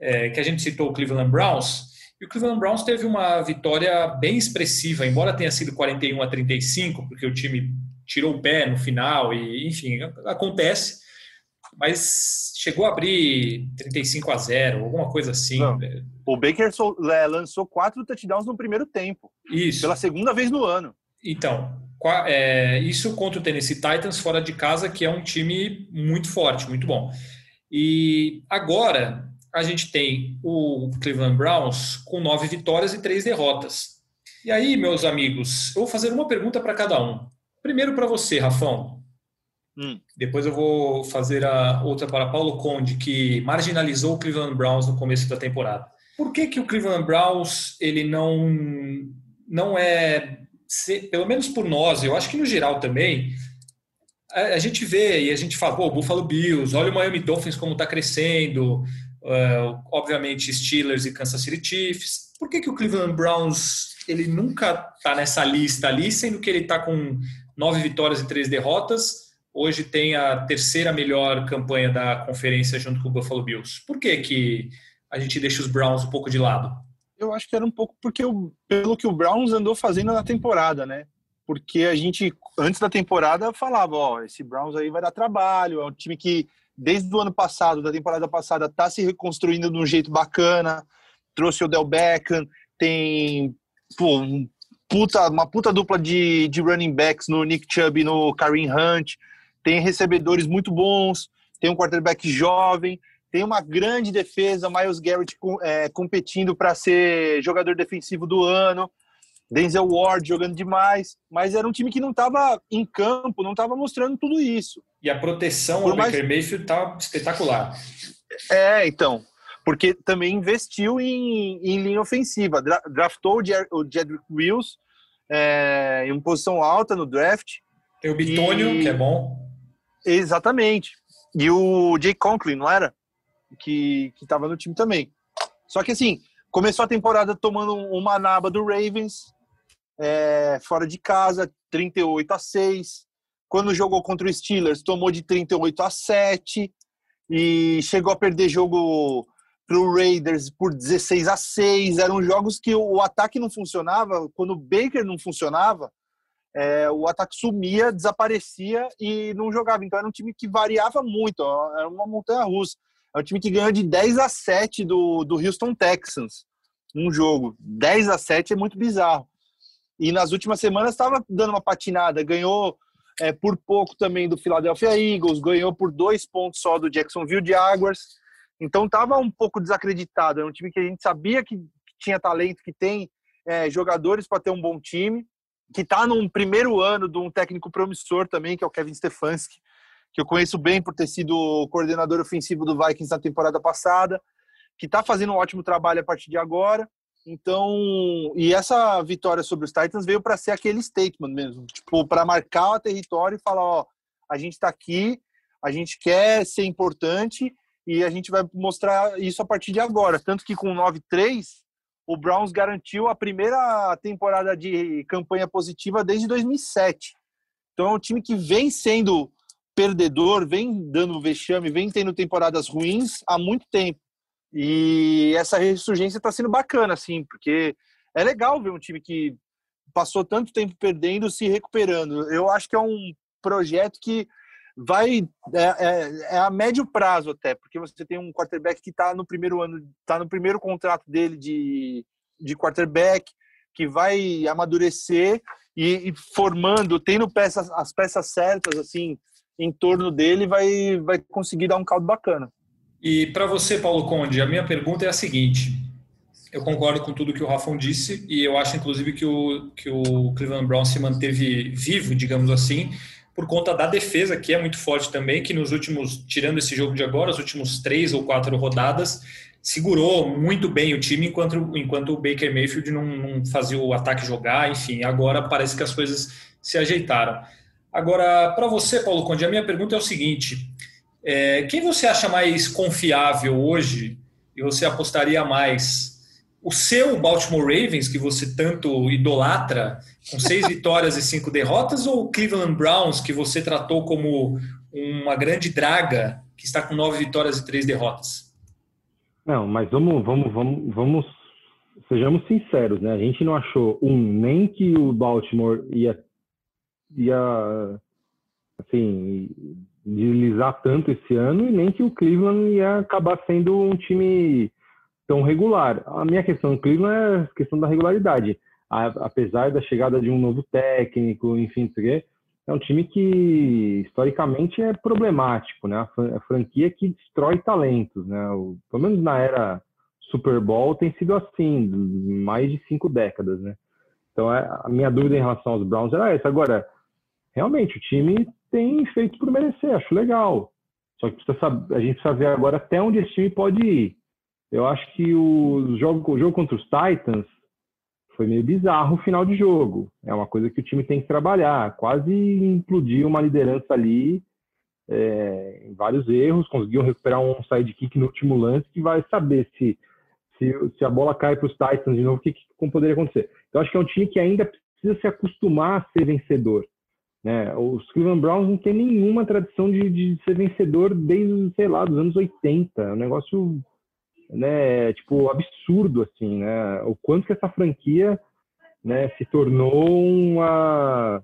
é, que a gente citou o Cleveland Browns. E o Cleveland Browns teve uma vitória bem expressiva, embora tenha sido 41 a 35, porque o time tirou o pé no final e, enfim, acontece. Mas chegou a abrir 35 a 0, alguma coisa assim. Não. O Baker é, lançou quatro touchdowns no primeiro tempo. Isso. Pela segunda vez no ano. Então, é, isso contra o Tennessee Titans fora de casa, que é um time muito forte, muito bom. E agora a gente tem o Cleveland Browns com nove vitórias e três derrotas. E aí, meus amigos, eu vou fazer uma pergunta para cada um. Primeiro para você, Rafão. Hum. Depois eu vou fazer a outra para Paulo Conde, que marginalizou o Cleveland Browns no começo da temporada. Por que, que o Cleveland Browns ele não, não é pelo menos por nós, eu acho que no geral também, a, a gente vê e a gente fala, pô, o Buffalo Bills, olha o Miami Dolphins como está crescendo, uh, obviamente Steelers e Kansas City Chiefs. Por que, que o Cleveland Browns ele nunca está nessa lista ali, sendo que ele está com nove vitórias e três derrotas? Hoje tem a terceira melhor campanha da conferência junto com o Buffalo Bills. Por que, que a gente deixa os Browns um pouco de lado? Eu acho que era um pouco porque o, pelo que o Browns andou fazendo na temporada, né? Porque a gente, antes da temporada, falava, ó, esse Browns aí vai dar trabalho, é um time que, desde o ano passado, da temporada passada, tá se reconstruindo de um jeito bacana, trouxe o Del Beckham, tem pô, um puta, uma puta dupla de, de running backs no Nick Chubb e no Kareem Hunt, tem recebedores muito bons, tem um quarterback jovem, tem uma grande defesa, Miles Garrett é, competindo para ser jogador defensivo do ano, Denzel Ward jogando demais, mas era um time que não estava em campo, não estava mostrando tudo isso. E a proteção Por ao mais... Baker Mayfield tá espetacular. É, então, porque também investiu em, em linha ofensiva, draftou o Jedrick Wills é, em uma posição alta no draft. Tem o Bitônio, e... que é bom. Exatamente. E o Jay Conklin, não era? Que estava no time também. Só que assim, começou a temporada tomando uma naba do Ravens, é, fora de casa, 38 a 6. Quando jogou contra o Steelers, tomou de 38 a 7 e chegou a perder jogo para o Raiders por 16 a 6. Eram jogos que o ataque não funcionava, quando o Baker não funcionava, é, o ataque sumia, desaparecia e não jogava. Então era um time que variava muito, era uma montanha russa. É um time que ganhou de 10 a 7 do, do Houston Texans. Um jogo. 10 a 7 é muito bizarro. E nas últimas semanas estava dando uma patinada. Ganhou é, por pouco também do Philadelphia Eagles, ganhou por dois pontos só do Jacksonville Jaguars. Então estava um pouco desacreditado. É um time que a gente sabia que tinha talento, que tem é, jogadores para ter um bom time, que está num primeiro ano de um técnico promissor também, que é o Kevin Stefanski que eu conheço bem por ter sido coordenador ofensivo do Vikings na temporada passada, que está fazendo um ótimo trabalho a partir de agora. Então, e essa vitória sobre os Titans veio para ser aquele statement mesmo, tipo, para marcar o território e falar, ó, a gente está aqui, a gente quer ser importante e a gente vai mostrar isso a partir de agora. Tanto que com 9-3, o Browns garantiu a primeira temporada de campanha positiva desde 2007. Então é um time que vem sendo perdedor, vem dando vexame, vem tendo temporadas ruins há muito tempo. E essa ressurgência está sendo bacana, assim, porque é legal ver um time que passou tanto tempo perdendo, se recuperando. Eu acho que é um projeto que vai é, é, é, a médio prazo até, porque você tem um quarterback que está no primeiro ano, está no primeiro contrato dele de, de quarterback, que vai amadurecer e, e formando, tendo peças, as peças certas assim em torno dele, vai, vai conseguir dar um caldo bacana. E para você, Paulo Conde, a minha pergunta é a seguinte: eu concordo com tudo que o Rafão disse e eu acho, inclusive, que o, que o Cleveland Browns se manteve vivo, digamos assim, por conta da defesa, que é muito forte também, que nos últimos, tirando esse jogo de agora, os últimos três ou quatro rodadas, segurou muito bem o time enquanto, enquanto o Baker Mayfield não, não fazia o ataque jogar, enfim, agora parece que as coisas se ajeitaram. Agora, para você, Paulo Conde, a minha pergunta é o seguinte: é, quem você acha mais confiável hoje e você apostaria mais? O seu Baltimore Ravens, que você tanto idolatra, com seis vitórias e cinco derrotas, ou o Cleveland Browns, que você tratou como uma grande draga, que está com nove vitórias e três derrotas? Não, mas vamos, vamos, vamos, vamos, sejamos sinceros, né? A gente não achou um nem que o Baltimore ia, ia, assim, deslizar tanto esse ano e nem que o Cleveland ia acabar sendo um time tão regular. A minha questão do Cleveland é a questão da regularidade. A, apesar da chegada de um novo técnico, enfim, é um time que historicamente é problemático, né? A franquia que destrói talentos, né? O, pelo menos na era Super Bowl tem sido assim, mais de cinco décadas, né? Então é, a minha dúvida em relação aos Browns era essa. Agora, realmente o time tem feito por merecer, acho legal. Só que saber, a gente precisa ver agora até onde esse time pode ir. Eu acho que o jogo, o jogo contra os Titans foi meio bizarro o final de jogo. É uma coisa que o time tem que trabalhar. Quase implodiu uma liderança ali, é, em vários erros. Conseguiu recuperar um sidekick no último lance que vai saber se, se, se a bola cai para os Titans de novo, o que, que poderia acontecer. Então, acho que é um time que ainda precisa se acostumar a ser vencedor. Né? Os Cleveland Browns não tem nenhuma tradição de, de ser vencedor desde, sei lá, dos anos 80. É um negócio, né, tipo, absurdo, assim, né? O quanto que essa franquia né, se tornou uma,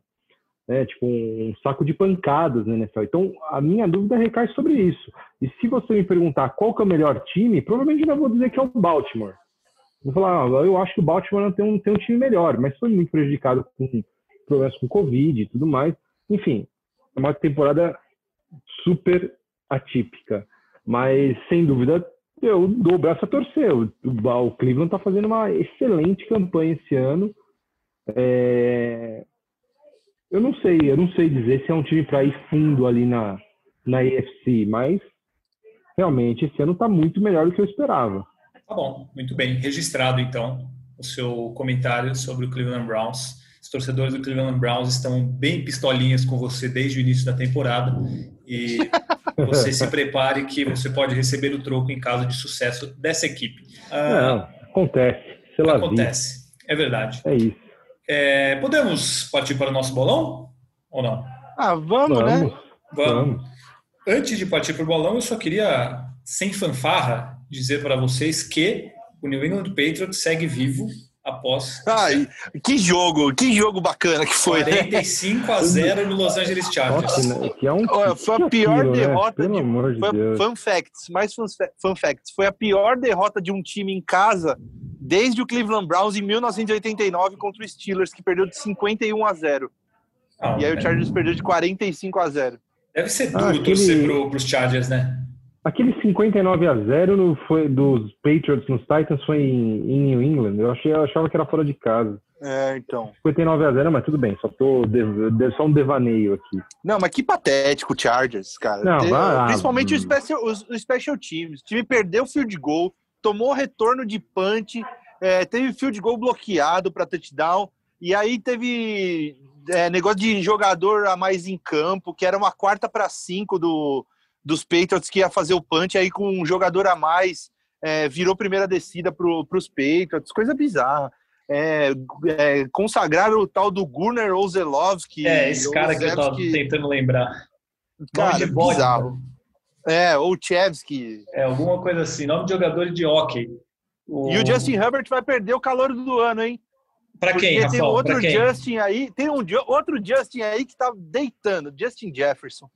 né, tipo, um saco de pancadas né, nessa. Então, a minha dúvida recai sobre isso. E se você me perguntar qual que é o melhor time, provavelmente eu vou dizer que é o Baltimore. Vou falar, ah, eu acho que o Baltimore tem um, tem um time melhor, mas foi muito prejudicado com problemas com Covid e tudo mais. Enfim, é uma temporada super atípica. Mas, sem dúvida, eu dou o braço a torcer. O, o Cleveland está fazendo uma excelente campanha esse ano. É... Eu não sei, eu não sei dizer se é um time para ir fundo ali na, na AFC, mas realmente esse ano está muito melhor do que eu esperava. Tá bom, muito bem. Registrado então o seu comentário sobre o Cleveland Browns. Torcedores do Cleveland Browns estão bem pistolinhas com você desde o início da temporada e você se prepare que você pode receber o troco em caso de sucesso dessa equipe. Ah, Não, acontece. acontece. É verdade. É isso. É, podemos partir para o nosso bolão ou não? Ah, vamos, né? vamos. né? Vamos. vamos. Antes de partir para o bolão, eu só queria, sem fanfarra, dizer para vocês que o New England Patriots segue vivo após. Ai, que jogo, que jogo bacana que foi. 45 a 0 no Los Angeles Chargers. Nossa, que é um foi a pior aquilo, né? derrota né? de, de foi, Deus. fun facts, mais fun, fun facts. Foi a pior derrota de um time em casa desde o Cleveland Browns em 1989 contra o Steelers, que perdeu de 51 a 0. Ah, e aí o Chargers perdeu de 45 a 0. Deve ser duro ah, aquele... torcer para os Chargers, né? Aquele 59 a 0 no, foi, dos Patriots nos Titans foi em, em, New England. Eu, achei, eu achava que era fora de casa. É, então. 59 a 0 mas tudo bem, só tô só um devaneio aqui. Não, mas que patético o Chargers, cara. Não, vai, Principalmente ah, o, special, o, o Special Teams. O time perdeu o field goal, tomou retorno de punch, é, teve field goal bloqueado para touchdown, e aí teve é, negócio de jogador a mais em campo, que era uma quarta para cinco do dos Patriots que ia fazer o punch aí com um jogador a mais, é, virou primeira descida para os Patriots, coisa bizarra. É, é, consagraram o tal do Gunnar Ozelovski. É, esse cara que eu tava tentando lembrar. Cara, de bizarro. É, ou Chevsky. É, alguma coisa assim, nome de jogador de hockey. O... E o Justin Herbert vai perder o calor do ano, hein? Para quem, Porque tem Rafael? outro? Justin aí, tem um outro Justin aí que tá deitando, Justin Jefferson.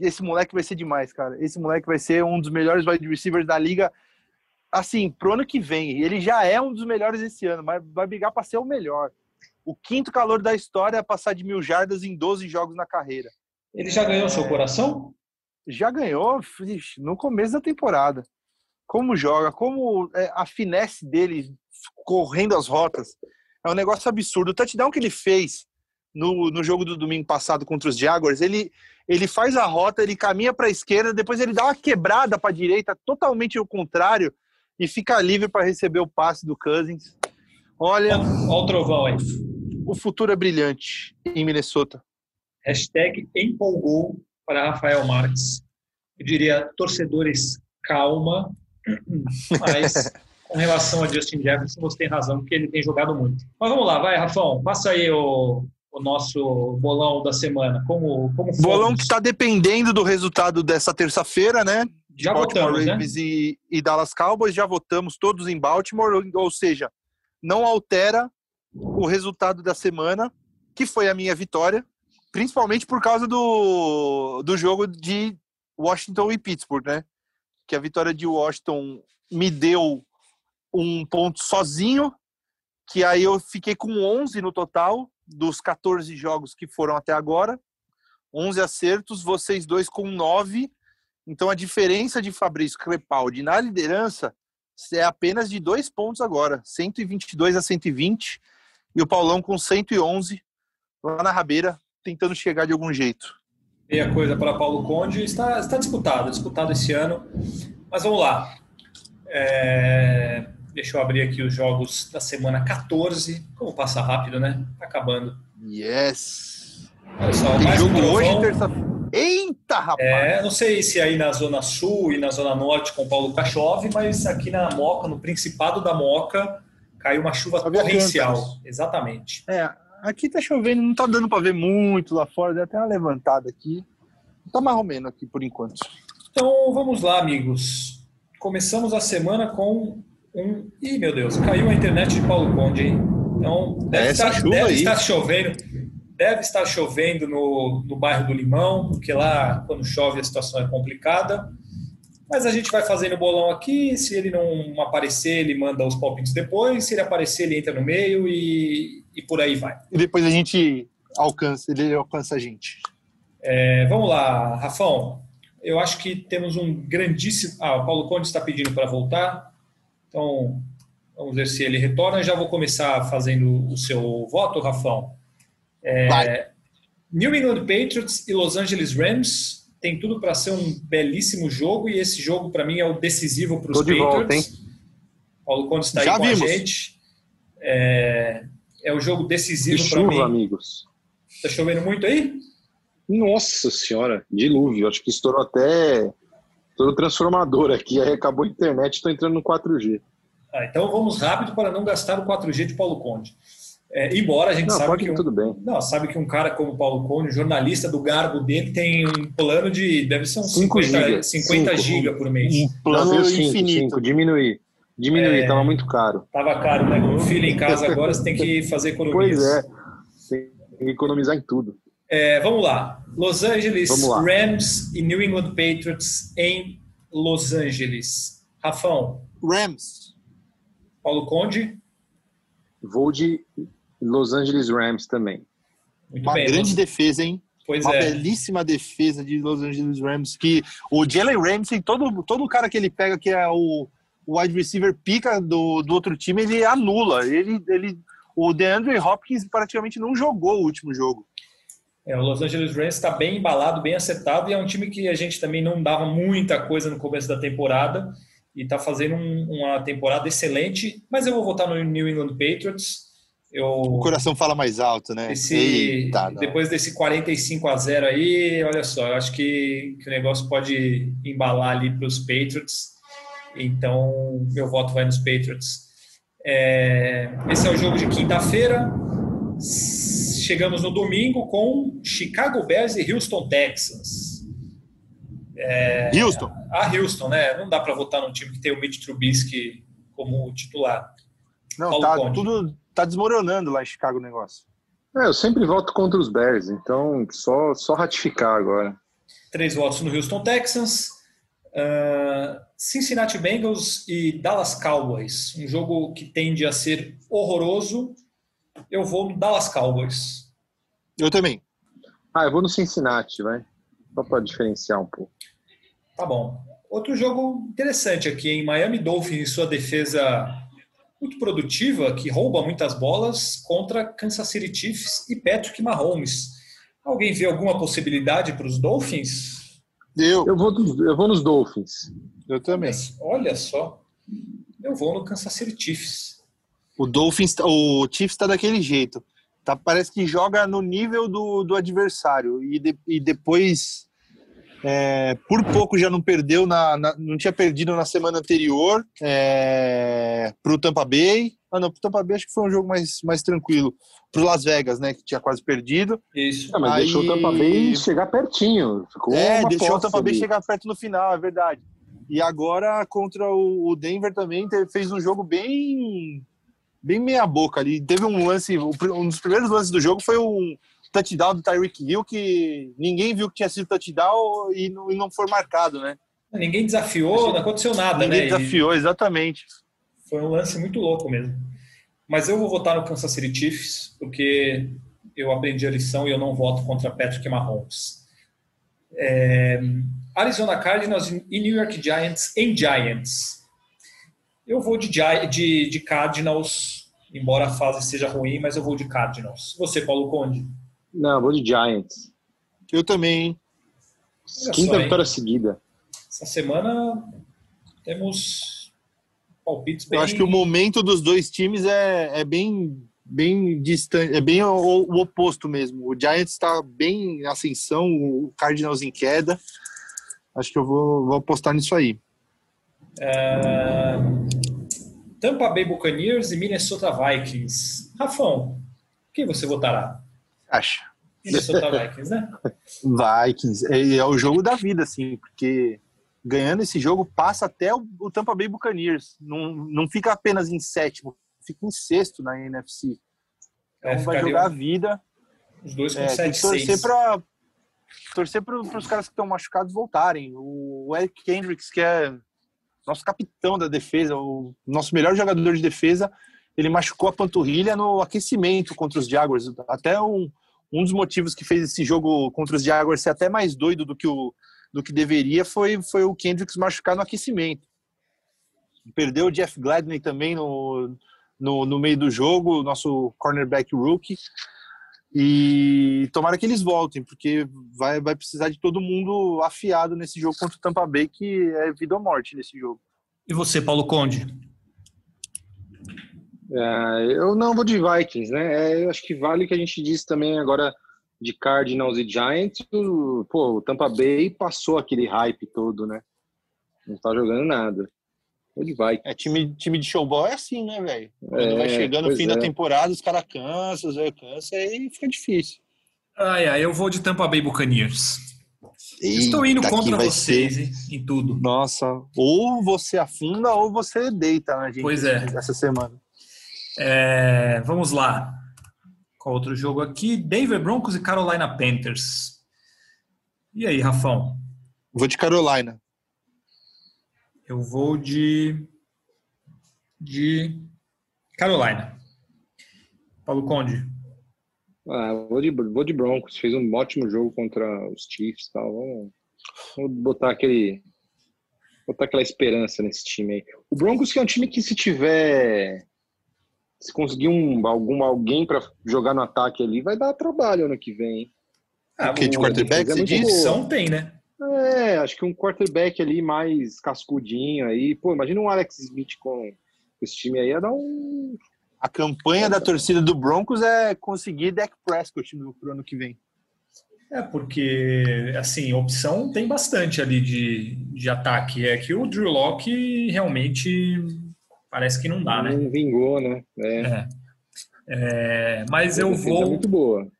Esse moleque vai ser demais, cara. Esse moleque vai ser um dos melhores wide receivers da liga. Assim, pro ano que vem. Ele já é um dos melhores esse ano, mas vai brigar para ser o melhor. O quinto calor da história é passar de mil jardas em 12 jogos na carreira. Ele já ganhou seu coração? Já ganhou no começo da temporada. Como joga, como é, a finesse dele correndo as rotas. É um negócio absurdo. O touchdown que ele fez no, no jogo do domingo passado contra os Jaguars, ele, ele faz a rota, ele caminha para a esquerda, depois ele dá uma quebrada para a direita, totalmente o contrário, e fica livre para receber o passe do Cousins. Olha, Olha o trovão aí. o futuro é brilhante em Minnesota. Hashtag empolgou para Rafael Marques. Eu diria, torcedores, calma. Mas com relação a Justin Jefferson, você tem razão, porque ele tem jogado muito. Mas vamos lá, vai, Rafão. Passa aí o, o nosso bolão da semana. Como, como? Bolão que está dependendo do resultado dessa terça-feira, né? De Já Baltimore votamos, né? E, e Dallas Cowboys, já votamos todos em Baltimore, ou- ou seja, não altera o resultado da semana, que foi a minha vitória, principalmente por causa do, do jogo de Washington e Pittsburgh, né? Que a vitória de Washington me deu um ponto sozinho, que aí eu fiquei com 11 no total dos 14 jogos que foram até agora. 11 acertos, vocês dois com 9. Então a diferença de Fabrício Crepaldi na liderança é apenas de dois pontos agora, 122 a 120, e o Paulão com 111 lá na rabeira, tentando chegar de algum jeito. Meia coisa para Paulo Conde. Está, está disputado, disputado esse ano. Mas vamos lá. É, Deixa eu abrir aqui os jogos da semana 14. Como passa rápido, né? Tá acabando. Yes! Olha só, Tem mais um jogo hoje, trovão. terça-feira. Eita, rapaz! É, não sei se aí na Zona Sul e na Zona Norte com Paulo chove, mas aqui na Moca, no Principado da Moca, caiu uma chuva torrencial. Exatamente. É, aqui tá chovendo, não tá dando para ver muito lá fora, deu até uma levantada aqui. Tá mais ou menos aqui por enquanto. Então vamos lá, amigos. Começamos a semana com um. Ih, meu Deus, caiu a internet de Paulo Conde, hein? Então deve, É estar, deve aí. estar chovendo. Deve estar chovendo no, no bairro do Limão, porque lá, quando chove, a situação é complicada. Mas a gente vai fazendo o bolão aqui. Se ele não aparecer, ele manda os palpites depois. Se ele aparecer, ele entra no meio e, e por aí vai. E depois a gente alcança, ele alcança a gente. É, vamos lá, Rafão. Eu acho que temos um grandíssimo. Ah, o Paulo Conde está pedindo para voltar. Então, vamos ver se ele retorna. Já vou começar fazendo o seu voto, Rafão. É. New England Patriots e Los Angeles Rams tem tudo para ser um belíssimo jogo e esse jogo, para mim, é o decisivo para os Patriots. volta, hein? Paulo Conde está aí Já com vimos. a gente. É, é o jogo decisivo para mim. amigos. Está chovendo muito aí? Nossa senhora, dilúvio. Acho que estourou até. Estourou transformador aqui. Aí acabou a internet, estou entrando no 4G. Ah, então vamos rápido para não gastar o 4G de Paulo Conde. É, embora a gente Não, sabe pode que ir, um, tudo bem. não, sabe que um cara como o Paulo Conde, jornalista do garbo dele, tem um plano de deve ser uns Cinco 50, giga. 50 Cinco. giga por mês. Um Não, plano veio cinco, infinito. cinco, diminuir. Diminuir, É. tava muito caro. Tava caro, né? Com filho em casa agora, você tem que fazer economias. Pois é. Tem que economizar em tudo. É, vamos lá. Los Angeles lá. Rams e New England Patriots em Los Angeles. Rafão, Rams. Paulo Conde, Vou de Los Angeles Rams também. muito Uma bem. grande Los- defesa, hein? Pois Uma é. belíssima defesa de Los Angeles Rams. Que o Jalen Ramsey, todo, todo cara que ele pega, que é o, o wide receiver pica do, do outro time, ele anula. Ele, ele, o DeAndre Hopkins praticamente não jogou o último jogo. É, o Los Angeles Rams está bem embalado, bem acertado, e é um time que a gente também não dava muita coisa no começo da temporada, e está fazendo um- uma temporada excelente, mas eu vou votar no New England Patriots. Eu, O coração fala mais alto, né? esse, Eita, depois desse 45 a 0 aí, olha só, eu acho que, que o negócio pode embalar ali para os Patriots, então meu voto vai nos Patriots. É, esse é o jogo de quinta-feira. Chegamos no domingo com Chicago Bears e Houston Texans. Houston. A Houston, né? Não dá para votar num time que tem o Mitch Trubisky como titular. Não, Paulo tá Conde. tudo. Tá desmoronando lá em Chicago o negócio. É, eu sempre voto contra os Bears, então só, só ratificar agora. Três votos no Houston Texans. Ah, Cincinnati Bengals e Dallas Cowboys. Um jogo que tende a ser horroroso. Eu vou no Dallas Cowboys. Eu também. Ah, eu vou no Cincinnati, vai. Só para diferenciar um pouco. Tá bom. Outro jogo interessante aqui em Miami Dolphins, sua defesa muito produtiva, que rouba muitas bolas, contra Kansas City Chiefs e Patrick Mahomes. Alguém vê alguma possibilidade para os Dolphins? Eu. Eu vou, eu vou nos Dolphins. Eu também. Olha só. Eu vou no Kansas City Chiefs. O Dolphins, o Chiefs tá daquele jeito. Tá, parece que joga no nível do, do adversário e, de- e depois é, por pouco já não perdeu na, na- não tinha perdido na semana anterior é, pro Tampa Bay. Ah, não, pro Tampa Bay acho que foi um jogo mais, mais tranquilo. Pro Las Vegas, né, que tinha quase perdido. Isso. Ah, mas Aí- deixou o Tampa Bay chegar pertinho. Ficou é, uma deixou o Tampa Bay ali. chegar perto no final, é verdade. E agora contra o o Denver também fez um jogo bem bem meia boca ali. Teve um lance, um dos primeiros lances do jogo foi um touchdown do Tyreek Hill que ninguém viu que tinha sido touchdown e não, e não foi marcado, né? Ninguém desafiou, não aconteceu nada, ninguém né? E desafiou, exatamente. Foi um lance muito louco mesmo. Mas eu vou votar no Kansas City Chiefs, porque eu aprendi a lição e eu não voto contra Patrick Mahomes. É, Arizona Cardinals e New York Giants em Giants. Eu vou de, de, de Cardinals, embora a fase seja ruim, mas eu vou de Cardinals. Você, Paulo Conde? Não, eu vou de Giants. Eu também, hein? Olha Quinta só, vitória seguida. Essa semana temos palpites bem... Eu acho que o momento dos dois times é, é bem bem distante, é bem o, o oposto mesmo. O Giants está bem em ascensão, o Cardinals em queda. Acho que eu vou, vou apostar nisso aí. É, Tampa Bay Buccaneers e Minnesota Vikings. Rafão, quem você votará? Acha? Minnesota Vikings, né? Vikings. É, é o jogo da vida, assim, porque ganhando esse jogo passa até o, o Tampa Bay Buccaneers. Não, não fica apenas em sétimo, fica em sexto na NFC. Então É, vai jogar a vida. Os dois com É, tem que torcer 7-6. para torcer para os caras que estão machucados voltarem. O Eric Kendricks, que é nosso capitão da defesa, o nosso melhor jogador de defesa, ele machucou a panturrilha no aquecimento contra os Jaguars. Até um, um dos motivos que fez esse jogo contra os Jaguars ser até mais doido do que o do que deveria foi, foi o Kendricks machucar no aquecimento. Perdeu o Jeff Gladney também no, no, no meio do jogo, nosso cornerback rookie. E tomara que eles voltem, porque vai, vai precisar de todo mundo afiado nesse jogo contra o Tampa Bay, que é vida ou morte nesse jogo. E você, Paulo Conde? É, eu não vou de Vikings, né? É, eu acho que vale o que a gente disse também agora de Cardinals e Giants. O, pô, o Tampa Bay passou aquele hype todo, né? Não tá jogando nada. Vou de Vikings. É, time, time de showball é assim, né, velho? Quando É, vai chegando o fim é. da temporada, os caras cansam, os velhos cansam, aí fica difícil. Ai, ai, eu vou de Tampa Bay Buccaneers. Estou indo Eita, contra vai vocês ser- hein, em tudo. Nossa, ou você afunda ou você deita na gente Pois é. essa semana. É, vamos lá. Qual outro jogo aqui? Denver Broncos e Carolina Panthers. E aí, Rafão? Vou de Carolina. Eu vou de. de Carolina. Paulo Conde. Ah, eu vou de, vou de Broncos. Fez um ótimo jogo contra os Chiefs e tal. Vamos, vamos botar aquele. Botar aquela esperança nesse time aí. O Broncos que é um time que se tiver. Se conseguir um, algum, alguém para jogar no ataque ali, vai dar trabalho ano que vem. hein? Ah, O que, de quarterback, é você muito diz? boa. opção tem, né? É, acho que um quarterback ali mais cascudinho aí. Pô, imagina um Alex Smith com esse time aí, ia dar um. A campanha da torcida do Broncos é conseguir Dak Prescott no pro ano que vem. É, porque, assim, opção tem bastante ali de, de ataque. É que o Drew Locke realmente parece que não dá, né? Não vingou, né? É. É. É, mas eu A é vou. muito boa.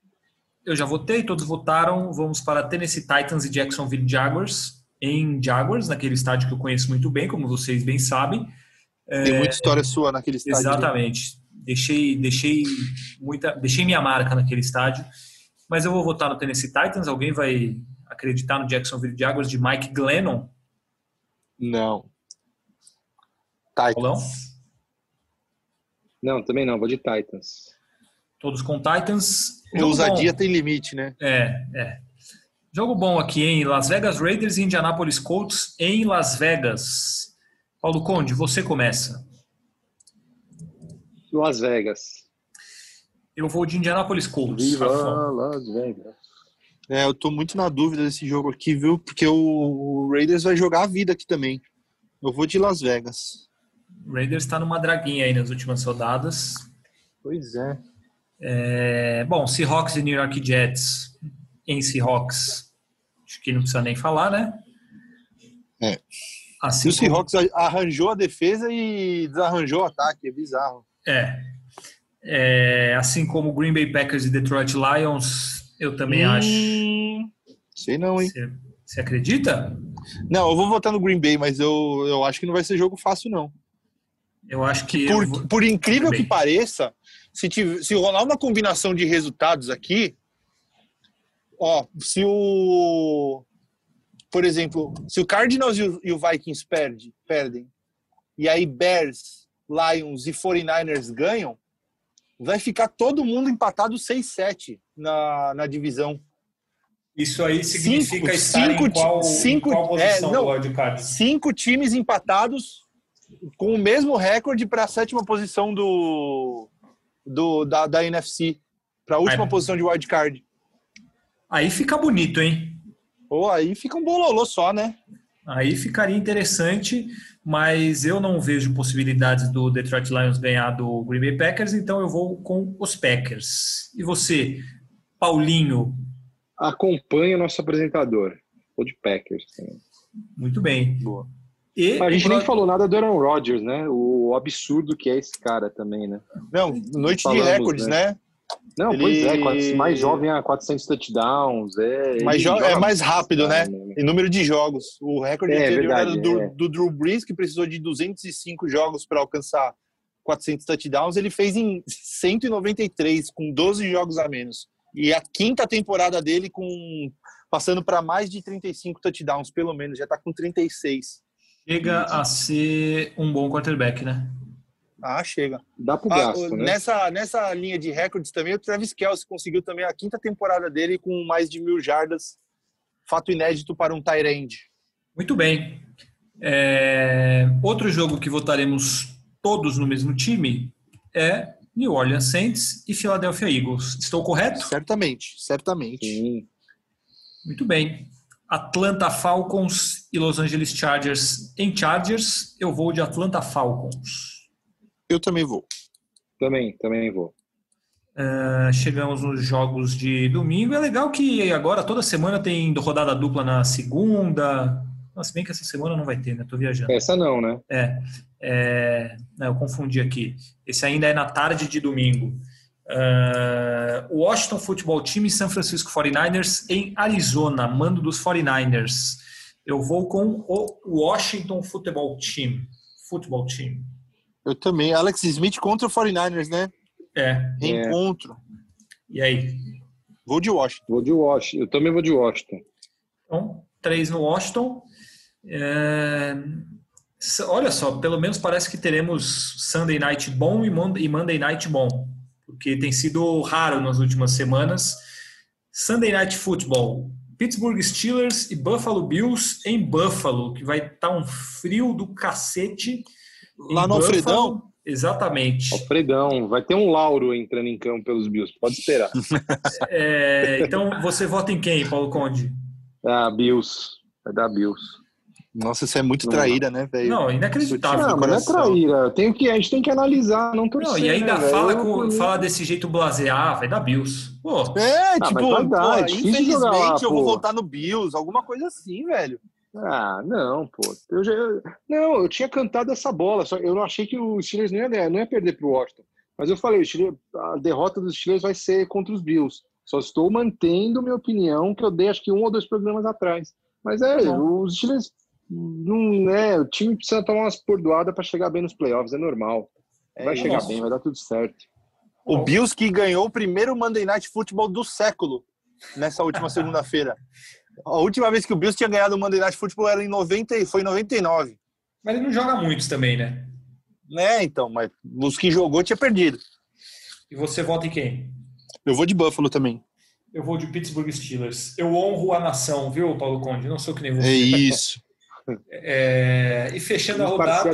Eu já votei, todos votaram. Vamos para Tennessee Titans e Jacksonville Jaguars, em Jaguars, naquele estádio que eu conheço muito bem, como vocês bem sabem. Tem muita história sua naquele estádio. ali. Exatamente. Deixei, deixei, muita, deixei minha marca naquele estádio. Mas eu vou votar no Tennessee Titans. Alguém vai acreditar no Jacksonville Jaguars de Mike Glennon? Não. Titans. Paulão? Não, também não, vou de Titans. Todos com Titans. A Jogo ousadia bom. tem limite, né? É, é. Jogo bom aqui em Las Vegas Raiders e Indianapolis Colts em Las Vegas. Paulo Conde, você começa. Las Vegas. Eu vou de Indianapolis Colts. Viva. Las Vegas. É, eu tô muito na dúvida desse jogo aqui, viu? Porque o, o Raiders vai jogar a vida aqui também. Eu vou de Las Vegas. Raiders está numa draguinha aí nas últimas rodadas. Pois é. É, bom, Seahawks e New York Jets em Seahawks. Acho que não precisa nem falar, né? É. E Assim o Seahawks arranjou a defesa e desarranjou o ataque, é bizarro. É. É, assim como Green Bay Packers e Detroit Lions, eu também acho. Hum, Sei não, hein? Você, acredita? Não, eu vou votar no Green Bay, mas eu, eu acho que não vai ser jogo fácil, não. Eu acho que. eu vou- Por, por incrível que pareça, se, tive- se rolar uma combinação de resultados aqui, ó, se o. Por exemplo, se o Cardinals e o, e o Vikings perde, perdem, e aí Bears, Lions e 49ers ganham, vai ficar todo mundo empatado 6-7 na, na divisão. Isso aí significa Cinco- estar cinco em qual, cinco- em qual posição é, não. do wildcard? Cinco times empatados com o mesmo recorde para a sétima posição do, do da, da NFC, para a última posição de wildcard. Aí fica bonito, hein? Pô, aí fica um bololô só, né? Aí ficaria interessante, mas eu não vejo possibilidades do Detroit Lions ganhar do Green Bay Packers, então eu vou com os Packers. E você, Paulinho? Acompanha o nosso apresentador. Vou de Packers também. Muito bem. Boa. E A gente o nem falou nada do Aaron Rodgers, né? O absurdo que é esse cara também, né? Não, noite Falamos, de recordes, né? Não, Ele- pois é, mais jovem a 400 touchdowns. É, ele jo- é mais rápido, né? cara, Em número de jogos. O recorde É, anterior verdade, era do, é. do Drew Brees, que precisou de 205 jogos para alcançar 400 touchdowns. Ele fez em 193, com 12 jogos a menos. E a quinta temporada dele com passando para mais de 35 touchdowns, pelo menos. Já está com 36. Chega a ser um bom quarterback, né? Ah, chega. Dá pro Ah, gasto, o- né? nessa, nessa linha de recordes também, o Travis Kelce conseguiu também a quinta temporada dele com mais de mil jardas. Fato inédito para um tight end. Muito bem. É, Outro jogo que votaremos todos no mesmo time é New Orleans Saints e Philadelphia Eagles. Estou correto? Certamente, certamente. Sim. Muito bem. Atlanta Falcons e Los Angeles Chargers em Chargers. Eu vou de Atlanta Falcons. Eu também vou. Também, também vou. Ah, chegamos nos jogos de domingo. É legal que agora toda semana tem rodada dupla na segunda. Nossa, bem que essa semana não vai ter, né? Tô viajando. Essa não, né? É, é, não, eu confundi aqui. Esse ainda é na tarde de domingo. Ah, Washington Football Team e San Francisco 49ers em Arizona, mando dos 49ers. Eu vou com o Washington Football Team. Football Team. Eu também. Alex Smith contra o 49ers, né? É. Reencontro. E aí? Vou de Washington. Vou de Washington. Eu também vou de Washington. Então, três no Washington. É, Olha só, pelo menos parece que teremos Sunday Night bom e Monday Night bom, porque tem sido raro nas últimas semanas. Sunday Night Football, Pittsburgh Steelers e Buffalo Bills em Buffalo, que vai estar um frio do cacete. Lá no Buffalo. Alfredão? Exatamente. Alfredão. Vai ter um Lauro entrando em campo pelos Bills. Pode esperar. É, então, você vota em quem, Paulo Conde? Ah, Bills. Vai dar Bills. Nossa, isso é muito Não. traíra, né, velho? Não, inacreditável. Não, mas não é coração. traíra. Tem que, a gente tem que analisar, não torcer. Não, e ainda né, fala, Eu, com, fala desse jeito blasear, vai dar Bills. Pô, É, tipo, dar, pô, é jogar infelizmente eu vou voltar no Bills, alguma coisa assim, velho. Ah, não, pô. Eu já, não, eu tinha cantado essa bola, só eu não achei que o Steelers não ia ganhar, não ia perder pro Washington. Mas eu falei, o Steelers- a derrota dos Steelers vai ser contra os Bills. Só estou mantendo minha opinião, que eu dei acho que um ou dois programas atrás. Mas é, Bom. os Steelers Não é, o time precisa tomar umas pordoadas para chegar bem nos playoffs, é normal. Vai É chegar isso. bem, vai dar tudo certo. O Bills que ganhou o primeiro Monday Night Football do século nessa última segunda-feira. A última vez que o Bills tinha ganhado o Monday Night Football era em 90, e foi em 99. Mas ele não joga muitos também, né? Né, então, mas os que jogou tinha perdido. E você vota em quem? Eu vou de Buffalo também. Eu vou de Pittsburgh Steelers. Eu honro a nação, viu, Paulo Conde? Não sou que nem você. É isso. É, e fechando a rodada,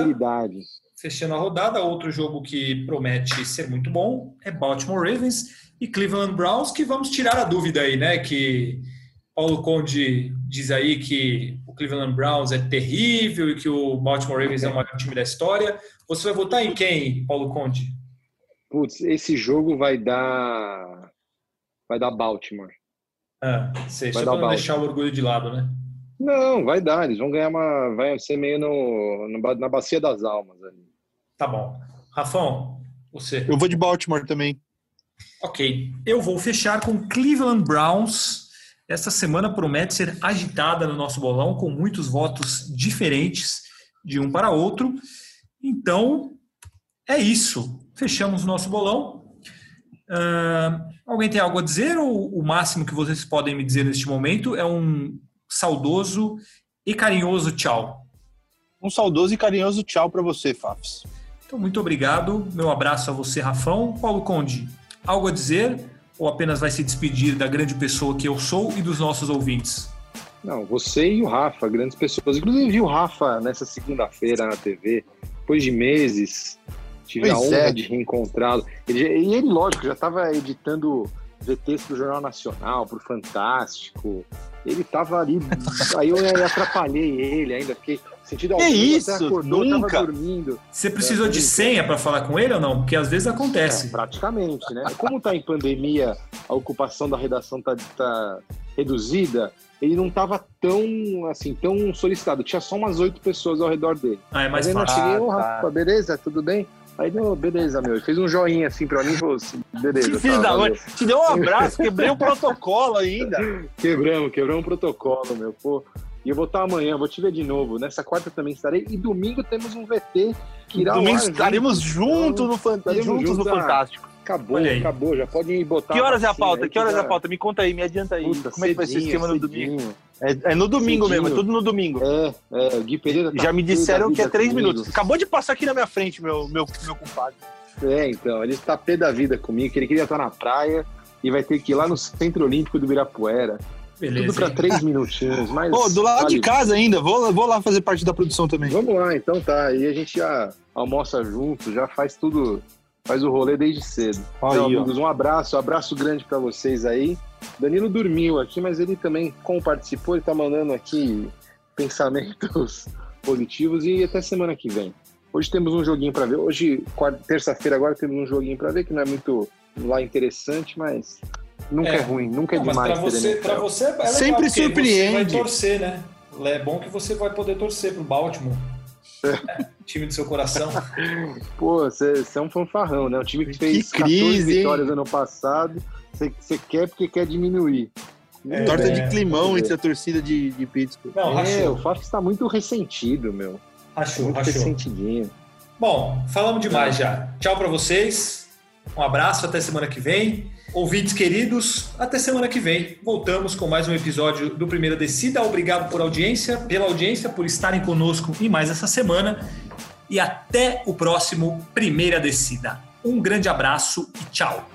fechando a rodada, outro jogo que promete ser muito bom é Baltimore Ravens e Cleveland Browns, que vamos tirar a dúvida aí, né? Que Paulo Conde diz aí que o Cleveland Browns é terrível e que o Baltimore Ravens é o maior time da história. Você vai votar em quem, Paulo Conde? Putz, esse jogo vai dar. Vai dar Baltimore. Ah, sei, Vai só para não deixar o orgulho de lado, né? Não, vai dar. Eles vão ganhar uma. Vai ser meio no, no na bacia das almas ali. Tá bom. Rafão, você. Eu vou de Baltimore também. Ok. Eu vou fechar com Cleveland Browns. Esta semana promete ser agitada no nosso bolão, com muitos votos diferentes de um para outro. Então, é isso. Fechamos o nosso bolão. Ah, alguém tem algo a dizer ou o máximo que vocês podem me dizer neste momento é um saudoso e carinhoso tchau? Um saudoso e carinhoso tchau para você, Fafs. Então, muito obrigado. Meu abraço a você, Rafão. Paulo Conde, algo a dizer ou apenas vai se despedir da grande pessoa que eu sou e dos nossos ouvintes? Não, você e o Rafa, grandes pessoas. Inclusive, vi o Rafa nessa segunda-feira na TV, depois de meses. Tive a Pois honra é. de reencontrá-lo. E ele, lógico, já estava editando VTs pro Jornal Nacional, pro Fantástico. Ele estava ali. aí eu atrapalhei ele ainda, fiquei sentido Que algum, isso? Até acordou, Nunca. tava dormindo. Você precisou É, de senha para falar com ele ou não? Porque às vezes É, acontece. praticamente, né? Como tá em pandemia, a ocupação da redação tá, tá reduzida, ele não tava tão, assim, tão solicitado. Tinha só umas oito pessoas ao redor dele. Ah, é mais Mas aí eu fácil. cheguei, ô Ah, tá. Beleza, tudo bem? Aí deu, beleza, meu. Ele fez um joinha assim pra mim e falou assim, beleza. Filho tá, mãe. Te deu um abraço, quebrei o protocolo ainda. Quebramos, quebramos um protocolo, meu. Pô. E eu vou estar amanhã, vou te ver de novo. Nessa quarta também estarei. E domingo temos um VT que irá Domingo ar estaremos junto. juntos no, Estaremos juntos no juntos, ah. Fantástico. Acabou, acabou. Já pode ir botar. Que horas é a pauta? Que horas é a pauta? Me conta aí, me adianta aí. Puta, Como é que vai ser o cedinho, esquema no domingo? É, é no domingo Cedinho. mesmo, é tudo no domingo. É, é, o Gui Pereira tá Já me disseram que é três comigo. minutos. Acabou de passar aqui na minha frente, meu, meu, meu compadre. É, então, ele está pé da vida comigo, que ele queria estar na praia e vai ter que ir lá no Centro Olímpico do Ibirapuera. Beleza. Tudo para três minutinhos. Mas Pô, do lado vale- de casa ainda, vou, vou lá fazer parte da produção também. Vamos lá, então tá. Aí a gente já almoça junto, já faz tudo, faz o rolê desde cedo. Aí, então, ó. amigos, um abraço, um abraço grande para vocês aí. Danilo dormiu aqui, mas ele também, como participou, ele tá mandando aqui pensamentos positivos e até semana que vem. Hoje temos um joguinho para ver. Hoje, terça-feira, agora temos um joguinho para ver que não é muito lá interessante, mas nunca é, É. ruim, nunca é Não, mas demais. para você, pra você é legal, Sempre Você vai surpreende. torcer, né? É bom que você vai poder torcer pro Baltimore. É, time do seu coração. Pô, você é um fanfarrão, né? O time que Que fez 14 crise, hein? vitórias ano passado, você quer porque quer diminuir. É, Torta é, de climão entre a torcida de, de Pittsburgh. Não, é, o Faf está muito ressentido, meu. Rachou, muito rachou. ressentidinho. Bom, falamos demais já. Tchau para vocês. Um abraço, até semana que vem. Ouvintes queridos, até semana que vem. Voltamos com mais um episódio do Primeira Descida. Obrigado por audiência, pela audiência, por estarem conosco em mais essa semana. E até o próximo Primeira Descida. Um grande abraço e tchau.